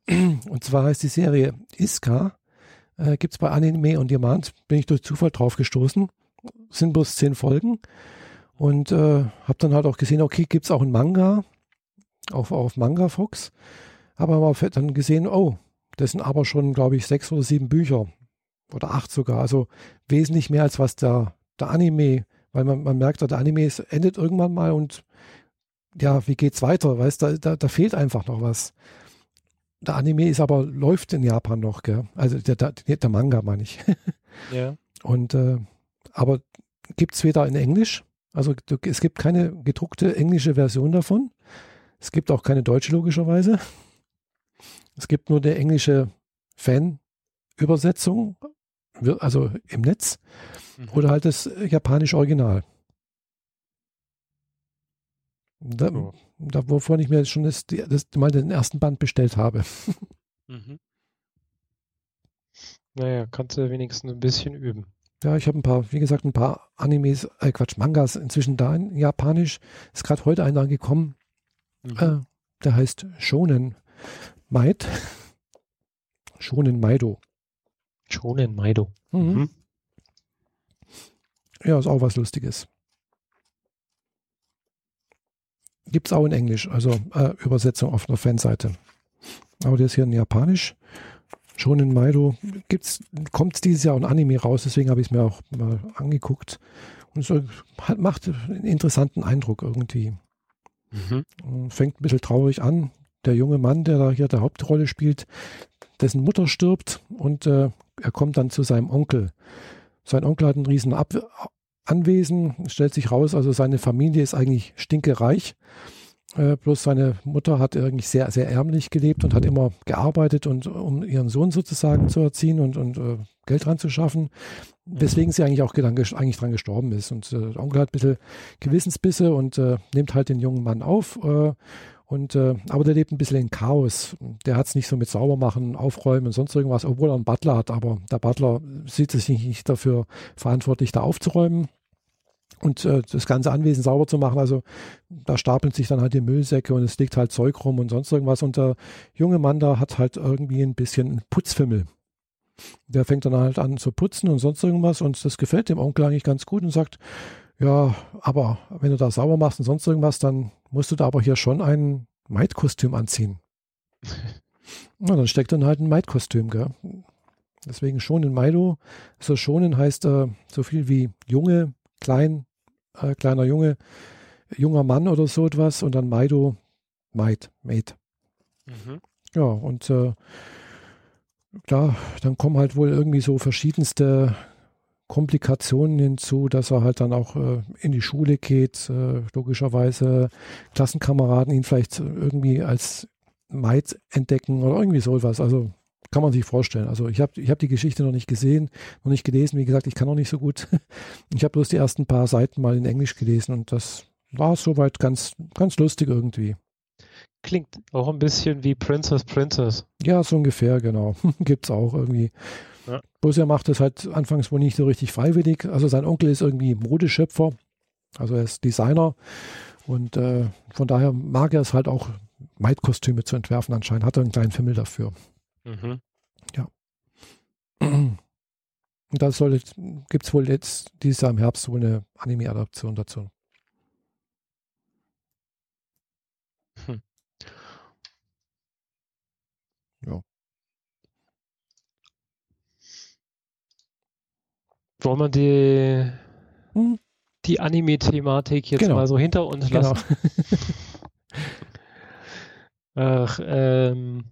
und zwar heißt die Serie Iska. Äh, Gibt es bei Anime on Demand. Bin ich durch Zufall drauf gestoßen. Sind bloß zehn Folgen. Und äh, habe dann halt auch gesehen, okay, gibt es auch einen Manga. Auf, auf Manga Fox. Aber mal dann gesehen, oh, das sind aber schon, glaube ich, sechs oder sieben Bücher. Oder acht sogar. Also wesentlich mehr als was der, der Anime weil man, man merkt, der Anime endet irgendwann mal und ja, wie geht's weiter? Weißt da, da, da fehlt einfach noch was. Der Anime ist aber, läuft in Japan noch, gell? Also der, der, der Manga meine ich. Ja. Und äh, aber gibt es weder in Englisch, also es gibt keine gedruckte englische Version davon. Es gibt auch keine deutsche logischerweise. Es gibt nur eine englische Fan-Übersetzung, also im Netz. Mhm. Oder halt das japanische Original. Da, oh. da, wovon ich mir jetzt schon das, das, mal den ersten Band bestellt habe. Mhm. Naja, kannst du wenigstens ein bisschen üben. Ja, ich habe ein paar, wie gesagt, ein paar Animes, äh Quatsch, Mangas inzwischen da in Japanisch. Ist gerade heute einer gekommen. Mhm. Äh, der heißt Shonen Maid. Shonen Maido. Shonen Maido. Mhm. mhm. Ja, ist auch was Lustiges. Gibt es auch in Englisch, also äh, Übersetzung auf einer Fanseite. Aber der ist hier in Japanisch. Schon in Maido gibt's, kommt dieses Jahr ein Anime raus, deswegen habe ich es mir auch mal angeguckt. Und es hat, macht einen interessanten Eindruck irgendwie. Mhm. Fängt ein bisschen traurig an. Der junge Mann, der da hier der Hauptrolle spielt, dessen Mutter stirbt und äh, er kommt dann zu seinem Onkel. Sein Onkel hat ein riesen Ab Anwesen, stellt sich raus, also seine Familie ist eigentlich stinkereich. Äh, bloß seine Mutter hat eigentlich sehr, sehr ärmlich gelebt und hat immer gearbeitet und um ihren Sohn sozusagen zu erziehen und, und äh, Geld dran zu schaffen, weswegen sie eigentlich auch eigentlich dran gestorben ist. Und äh, der Onkel hat ein bisschen Gewissensbisse und äh, nimmt halt den jungen Mann auf. Und, äh, aber der lebt ein bisschen in Chaos. Der hat es nicht so mit Saubermachen, Aufräumen und sonst irgendwas, obwohl er einen Butler hat. Aber der Butler sieht sich nicht dafür verantwortlich, da aufzuräumen und äh, das ganze Anwesen sauber zu machen. Also da stapeln sich dann halt die Müllsäcke und es liegt halt Zeug rum und sonst irgendwas. Und der junge Mann da hat halt irgendwie ein bisschen Putzfimmel. Der fängt dann halt an zu putzen und sonst irgendwas und das gefällt dem Onkel eigentlich ganz gut und sagt, ja, aber wenn du da sauber machst und sonst irgendwas, dann musst du da aber hier schon ein Maid-Kostüm anziehen. Na, dann steckt dann halt ein Maid-Kostüm, gell? Deswegen schonen Maido. So schonen heißt äh, so viel wie junge, klein, äh, kleiner Junge, junger Mann oder so etwas und dann Maido, Maid, Maid. Mhm. Ja, und äh, klar, dann kommen halt wohl irgendwie so verschiedenste Komplikationen hinzu, dass er halt dann auch äh, in die Schule geht, äh, logischerweise Klassenkameraden ihn vielleicht irgendwie als Maid entdecken oder irgendwie sowas. Also kann man sich vorstellen. Also ich habe ich hab die Geschichte noch nicht gesehen, noch nicht gelesen. Wie gesagt, ich kann noch nicht so gut. Ich habe bloß die ersten paar Seiten mal in Englisch gelesen und das war soweit ganz, ganz lustig irgendwie. Klingt auch ein bisschen wie Princess Princess. Ja, so ungefähr, genau. Gibt es auch irgendwie. Ja. Bloß er macht es halt anfangs wohl nicht so richtig freiwillig. Also sein Onkel ist irgendwie Modeschöpfer, also er ist Designer und äh, von daher mag er es halt auch, Maid-Kostüme zu entwerfen anscheinend. Hat er einen kleinen Fimmel dafür. Mhm. Ja. Und da gibt es wohl jetzt dieses Jahr im Herbst so eine Anime-Adaption dazu. Hm. Ja. Wollen wir die, hm? die Anime-Thematik jetzt genau. mal so hinter uns genau. lassen? Ach, ähm,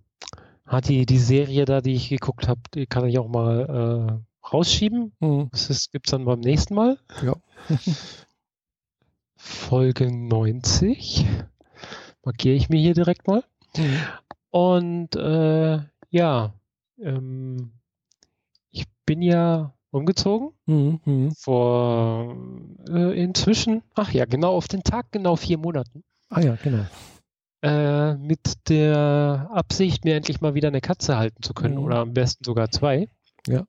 hat die, die Serie da, die ich geguckt habe, die kann ich auch mal äh, rausschieben. Mhm. Das gibt es dann beim nächsten Mal. Ja. Folge 90. Markiere ich mir hier direkt mal. Mhm. Und äh, ja, ähm, ich bin ja umgezogen. Mhm, mhm. Vor äh, inzwischen, ach ja, genau auf den Tag, genau vier Monaten. Ah ja, genau äh, mit der Absicht, mir endlich mal wieder eine Katze halten zu können mhm. oder am besten sogar zwei. Ja.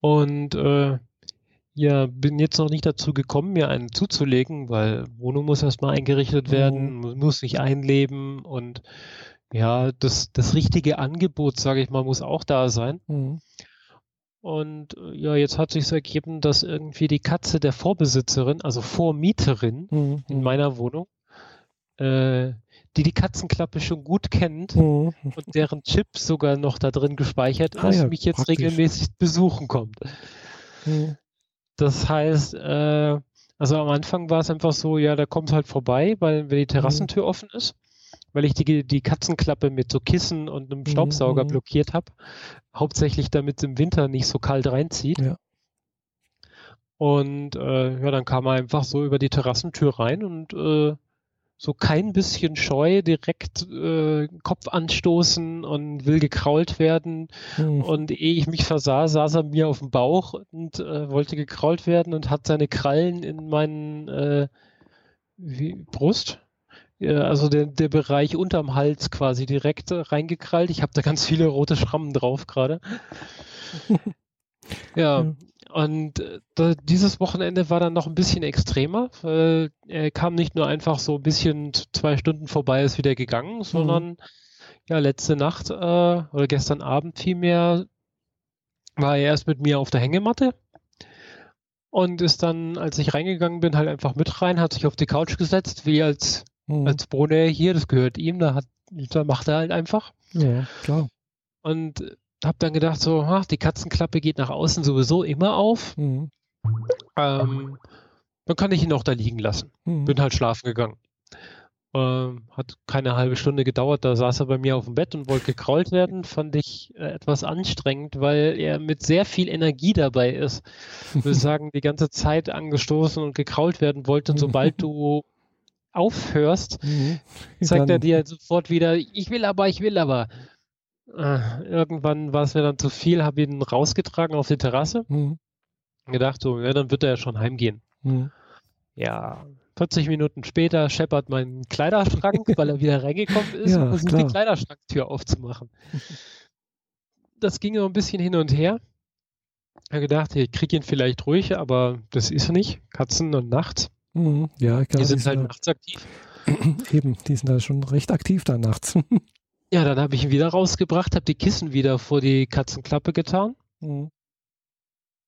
Und äh, ja, bin jetzt noch nicht dazu gekommen, mir einen zuzulegen, weil Wohnung muss erstmal eingerichtet werden, mhm. muss sich einleben und ja, das, das richtige Angebot, sage ich mal, muss auch da sein. Mhm. Und äh, ja, jetzt hat sich ergeben, dass irgendwie die Katze der Vorbesitzerin, also Vormieterin mhm. in meiner Wohnung, äh, die die Katzenklappe schon gut kennt mhm. und deren Chip sogar noch da drin gespeichert ah ist, ah, ja, mich jetzt praktisch. regelmäßig besuchen kommt. Mhm. Das heißt, äh, also am Anfang war es einfach so, ja, da kommt halt vorbei, weil wenn die Terrassentür mhm. offen ist, weil ich die, die Katzenklappe mit so Kissen und einem Staubsauger mhm. blockiert habe, hauptsächlich damit es im Winter nicht so kalt reinzieht. Ja. Und äh, ja, dann kam er einfach so über die Terrassentür rein und äh, so kein bisschen scheu, direkt äh, Kopf anstoßen und will gekrault werden. Mhm. Und ehe ich mich versah, saß er mir auf dem Bauch und äh, wollte gekrault werden und hat seine Krallen in meinen äh, wie, Brust also der, der Bereich unterm Hals quasi direkt reingekrallt. Ich habe da ganz viele rote Schrammen drauf gerade. ja, und äh, dieses Wochenende war dann noch ein bisschen extremer. Weil er kam nicht nur einfach so ein bisschen zwei Stunden vorbei, ist wieder gegangen, mhm. sondern mhm. ja, letzte Nacht äh, oder gestern Abend vielmehr war er erst mit mir auf der Hängematte und ist dann, als ich reingegangen bin, halt einfach mit rein, hat sich auf die Couch gesetzt, wie als, mhm. als Brunner hier, das gehört ihm, da, hat, da macht er halt einfach. Ja, klar. Und habe dann gedacht, so, ach, die Katzenklappe geht nach außen sowieso immer auf. Mhm. Ähm, dann kann ich ihn auch da liegen lassen. Mhm. Bin halt schlafen gegangen. Ähm, hat keine halbe Stunde gedauert, da saß er bei mir auf dem Bett und wollte gekrault werden. Fand ich äh, etwas anstrengend, weil er mit sehr viel Energie dabei ist. Ich würde sagen, die ganze Zeit angestoßen und gekrault werden wollte. Und sobald du aufhörst, mhm. zeigt er dir sofort wieder, ich will aber, ich will aber. Äh, irgendwann war es mir dann zu viel, habe ihn rausgetragen auf die Terrasse. Mhm. Gedacht, so, ja, dann wird er ja schon heimgehen. Mhm. Ja, 40 Minuten später scheppert mein Kleiderschrank, weil er wieder reingekommen ist ja, und versucht die Kleiderschranktür aufzumachen. Das ging noch ein bisschen hin und her. Ich habe gedacht, ich kriege ihn vielleicht ruhig, aber das ist er nicht. Katzen und nachts. Mhm. Ja, klar, die sind halt nachts aktiv. Eben, die sind da schon recht aktiv da nachts. Ja, dann habe ich ihn wieder rausgebracht, habe die Kissen wieder vor die Katzenklappe getan. Mhm.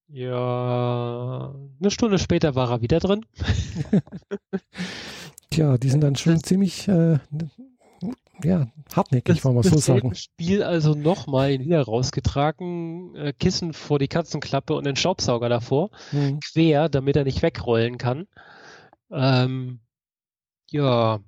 Ja, eine Stunde später war er wieder drin. Tja, die sind dann schon ziemlich äh, ja, hartnäckig, wollen wir so sagen. Spiel also nochmal wieder rausgetragen, äh, Kissen vor die Katzenklappe und den Staubsauger davor, mhm. quer, damit er nicht wegrollen kann. Ähm, ja,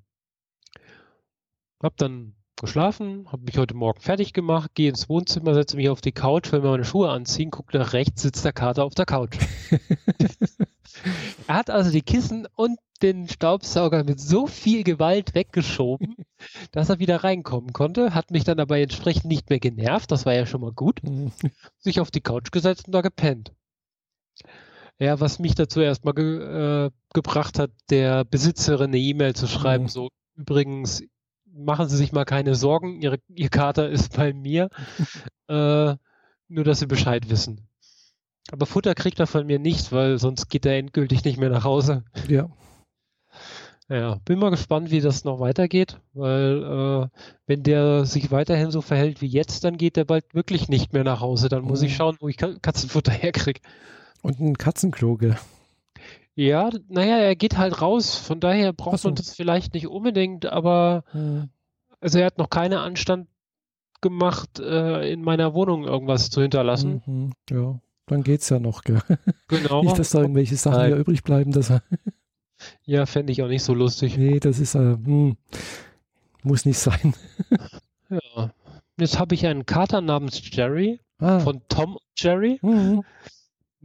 hab dann geschlafen, habe mich heute Morgen fertig gemacht, gehe ins Wohnzimmer, setze mich auf die Couch, will mir meine Schuhe anziehen, gucke nach rechts, sitzt der Kater auf der Couch. er hat also die Kissen und den Staubsauger mit so viel Gewalt weggeschoben, dass er wieder reinkommen konnte, hat mich dann aber entsprechend nicht mehr genervt, das war ja schon mal gut, mhm. sich auf die Couch gesetzt und da gepennt. Ja, was mich dazu erstmal ge äh, gebracht hat, der Besitzerin eine E-Mail zu schreiben, mhm. so übrigens, machen Sie sich mal keine Sorgen, Ihre, Ihr Kater ist bei mir. äh, nur, dass Sie Bescheid wissen. Aber Futter kriegt er von mir nicht, weil sonst geht er endgültig nicht mehr nach Hause. Ja. Ja, bin mal gespannt, wie das noch weitergeht, weil äh, wenn der sich weiterhin so verhält wie jetzt, dann geht der bald wirklich nicht mehr nach Hause. Dann muss mhm. ich schauen, wo ich Katzenfutter herkriege. Und ein Katzenkloge. Ja, naja, er geht halt raus, von daher braucht so. man das vielleicht nicht unbedingt, aber hm. also er hat noch keine Anstand gemacht, äh, in meiner Wohnung irgendwas zu hinterlassen. Mhm, ja, dann geht's ja noch, gell? Genau. nicht, dass da irgendwelche Sachen Nein. übrig bleiben, dass er Ja, fände ich auch nicht so lustig. Nee, das ist, äh, hm, muss nicht sein. ja. Jetzt habe ich einen Kater namens Jerry ah. von Tom Jerry. Mhm.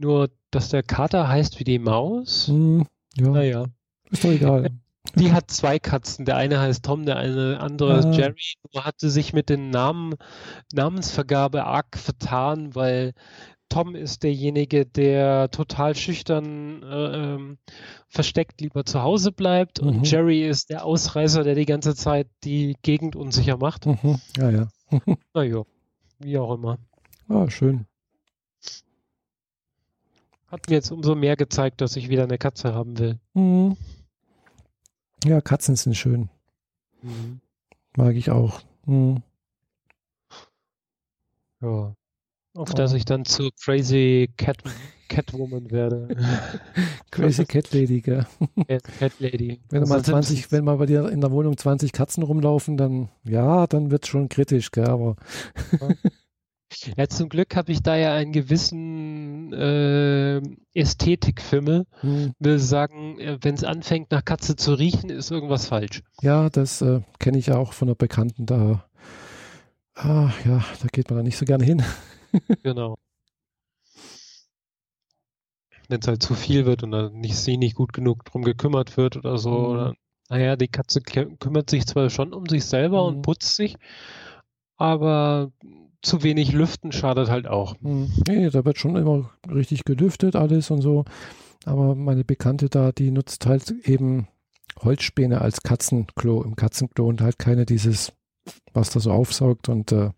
Nur, dass der Kater heißt wie die Maus? Hm, ja. Naja. Ist doch egal. Die hat zwei Katzen. Der eine heißt Tom, der eine andere ist ah. Jerry. Nur hatte sich mit den Namen, Namensvergabe arg vertan, weil Tom ist derjenige, der total schüchtern äh, ähm, versteckt lieber zu Hause bleibt mhm. und Jerry ist der Ausreißer, der die ganze Zeit die Gegend unsicher macht. Mhm. Ja, ja. naja, wie auch immer. Ah, schön. Hat mir jetzt umso mehr gezeigt, dass ich wieder eine Katze haben will. Mhm. Ja, Katzen sind schön. Mhm. Mag ich auch. Mhm. Ja. Auf oh. dass ich dann zur Crazy Cat, Catwoman werde. Crazy Cat Lady, gell? Cat Lady. Wenn mal 20, wenn mal bei dir in der Wohnung 20 Katzen rumlaufen, dann ja, dann wird es schon kritisch, gell? Aber ja, zum Glück habe ich da ja einen gewissen äh, Ästhetikfimmel. Hm. Will sagen, äh, wenn es anfängt nach Katze zu riechen, ist irgendwas falsch. Ja, das äh, kenne ich ja auch von der Bekannten. Da, ah, ja, da geht man da nicht so gerne hin. genau. Wenn es halt zu viel wird und dann nicht, sie nicht gut genug drum gekümmert wird oder so. Mhm. Oder, naja, die Katze kümmert sich zwar schon um sich selber mhm. und putzt sich, aber zu wenig Lüften schadet halt auch. Hm. Nee, da wird schon immer richtig gelüftet alles und so. Aber meine Bekannte da, die nutzt halt eben Holzspäne als Katzenklo im Katzenklo und halt keine dieses, was da so aufsaugt und äh,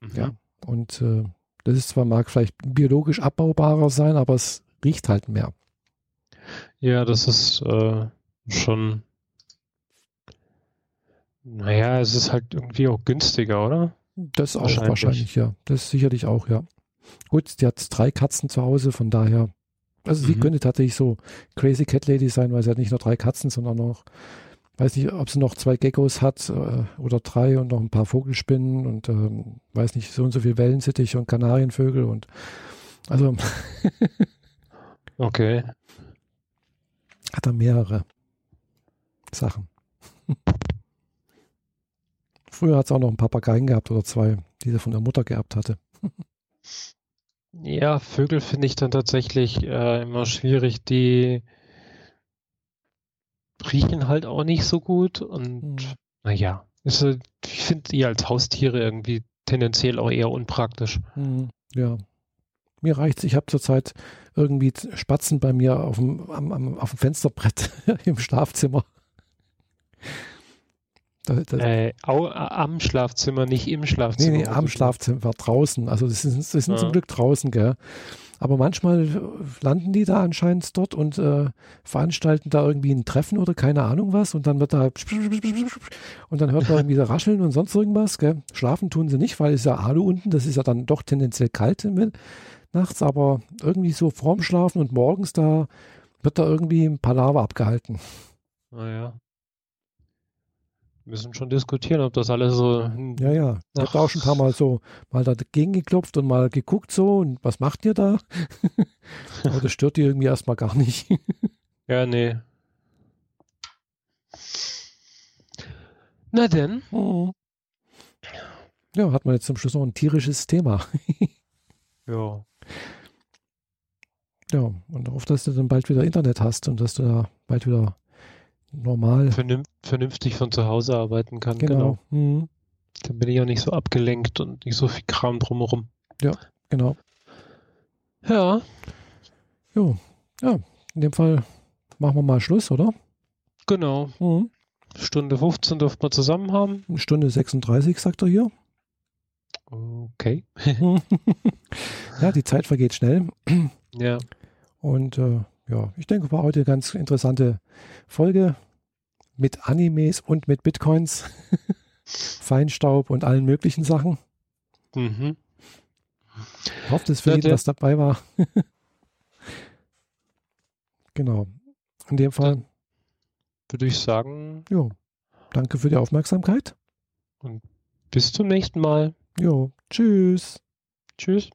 mhm. ja, und äh, das ist zwar mag vielleicht biologisch abbaubarer sein, aber es riecht halt mehr. Ja, das ist äh, schon. Naja, es ist halt irgendwie auch günstiger, oder? Das auch wahrscheinlich. wahrscheinlich, ja. Das sicherlich auch, ja. Gut, die hat drei Katzen zu Hause, von daher. Also mhm. sie könnte tatsächlich so Crazy Cat Lady sein, weil sie hat nicht nur drei Katzen, sondern noch, weiß nicht, ob sie noch zwei Geckos hat äh, oder drei und noch ein paar Vogelspinnen und ähm, weiß nicht, so und so viel Wellensittiche und Kanarienvögel und also Okay. Hat er mehrere Sachen. Früher hat es auch noch einen Papageien gehabt oder zwei, die er von der Mutter geerbt hatte. Ja, Vögel finde ich dann tatsächlich äh, immer schwierig. Die riechen halt auch nicht so gut und hm. naja, ist, ich finde die als Haustiere irgendwie tendenziell auch eher unpraktisch. Hm, ja, mir reicht's. Ich habe zurzeit irgendwie Spatzen bei mir auf dem, am, am, auf dem Fensterbrett im Schlafzimmer. Das, das äh, am Schlafzimmer, nicht im Schlafzimmer. Nee, nee, am Schlafzimmer, draußen. Also das sind, das sind ja. zum Glück draußen, gell. Aber manchmal landen die da anscheinend dort und äh, veranstalten da irgendwie ein Treffen oder keine Ahnung was und dann wird da und dann hört man irgendwie so rascheln und sonst irgendwas. Gell? Schlafen tun sie nicht, weil es ja Alu unten, das ist ja dann doch tendenziell kalt nachts, aber irgendwie so vorm Schlafen und morgens da wird da irgendwie ein Palaver abgehalten. Naja. Müssen schon diskutieren, ob das alles so. Ja, ja. Ich habe auch schon ein paar Mal so mal dagegen geklopft und mal geguckt so und was macht ihr da? aber das stört die irgendwie erstmal gar nicht. ja, nee. Na denn. Oh. Ja, hat man jetzt zum Schluss noch ein tierisches Thema. ja. Ja, und hoffe, dass du dann bald wieder Internet hast und dass du da bald wieder normal. Vernünf vernünftig von zu Hause arbeiten kann. Genau. genau. Mhm. Dann bin ich auch nicht so abgelenkt und nicht so viel Kram drumherum. Ja, genau. Ja. Jo. Ja, in dem Fall machen wir mal Schluss, oder? Genau. Mhm. Stunde 15 dürften wir zusammen haben. Stunde 36, sagt er hier. Okay. ja, die Zeit vergeht schnell. Ja. Und äh, ja, ich denke, war heute eine ganz interessante Folge mit Animes und mit Bitcoins, Feinstaub und allen möglichen Sachen. Mhm. Ich hoffe, dass für jeden was dabei war. genau. In dem Fall würde ich sagen. Jo. Danke für die Aufmerksamkeit. Und bis zum nächsten Mal. Jo. Tschüss. Tschüss.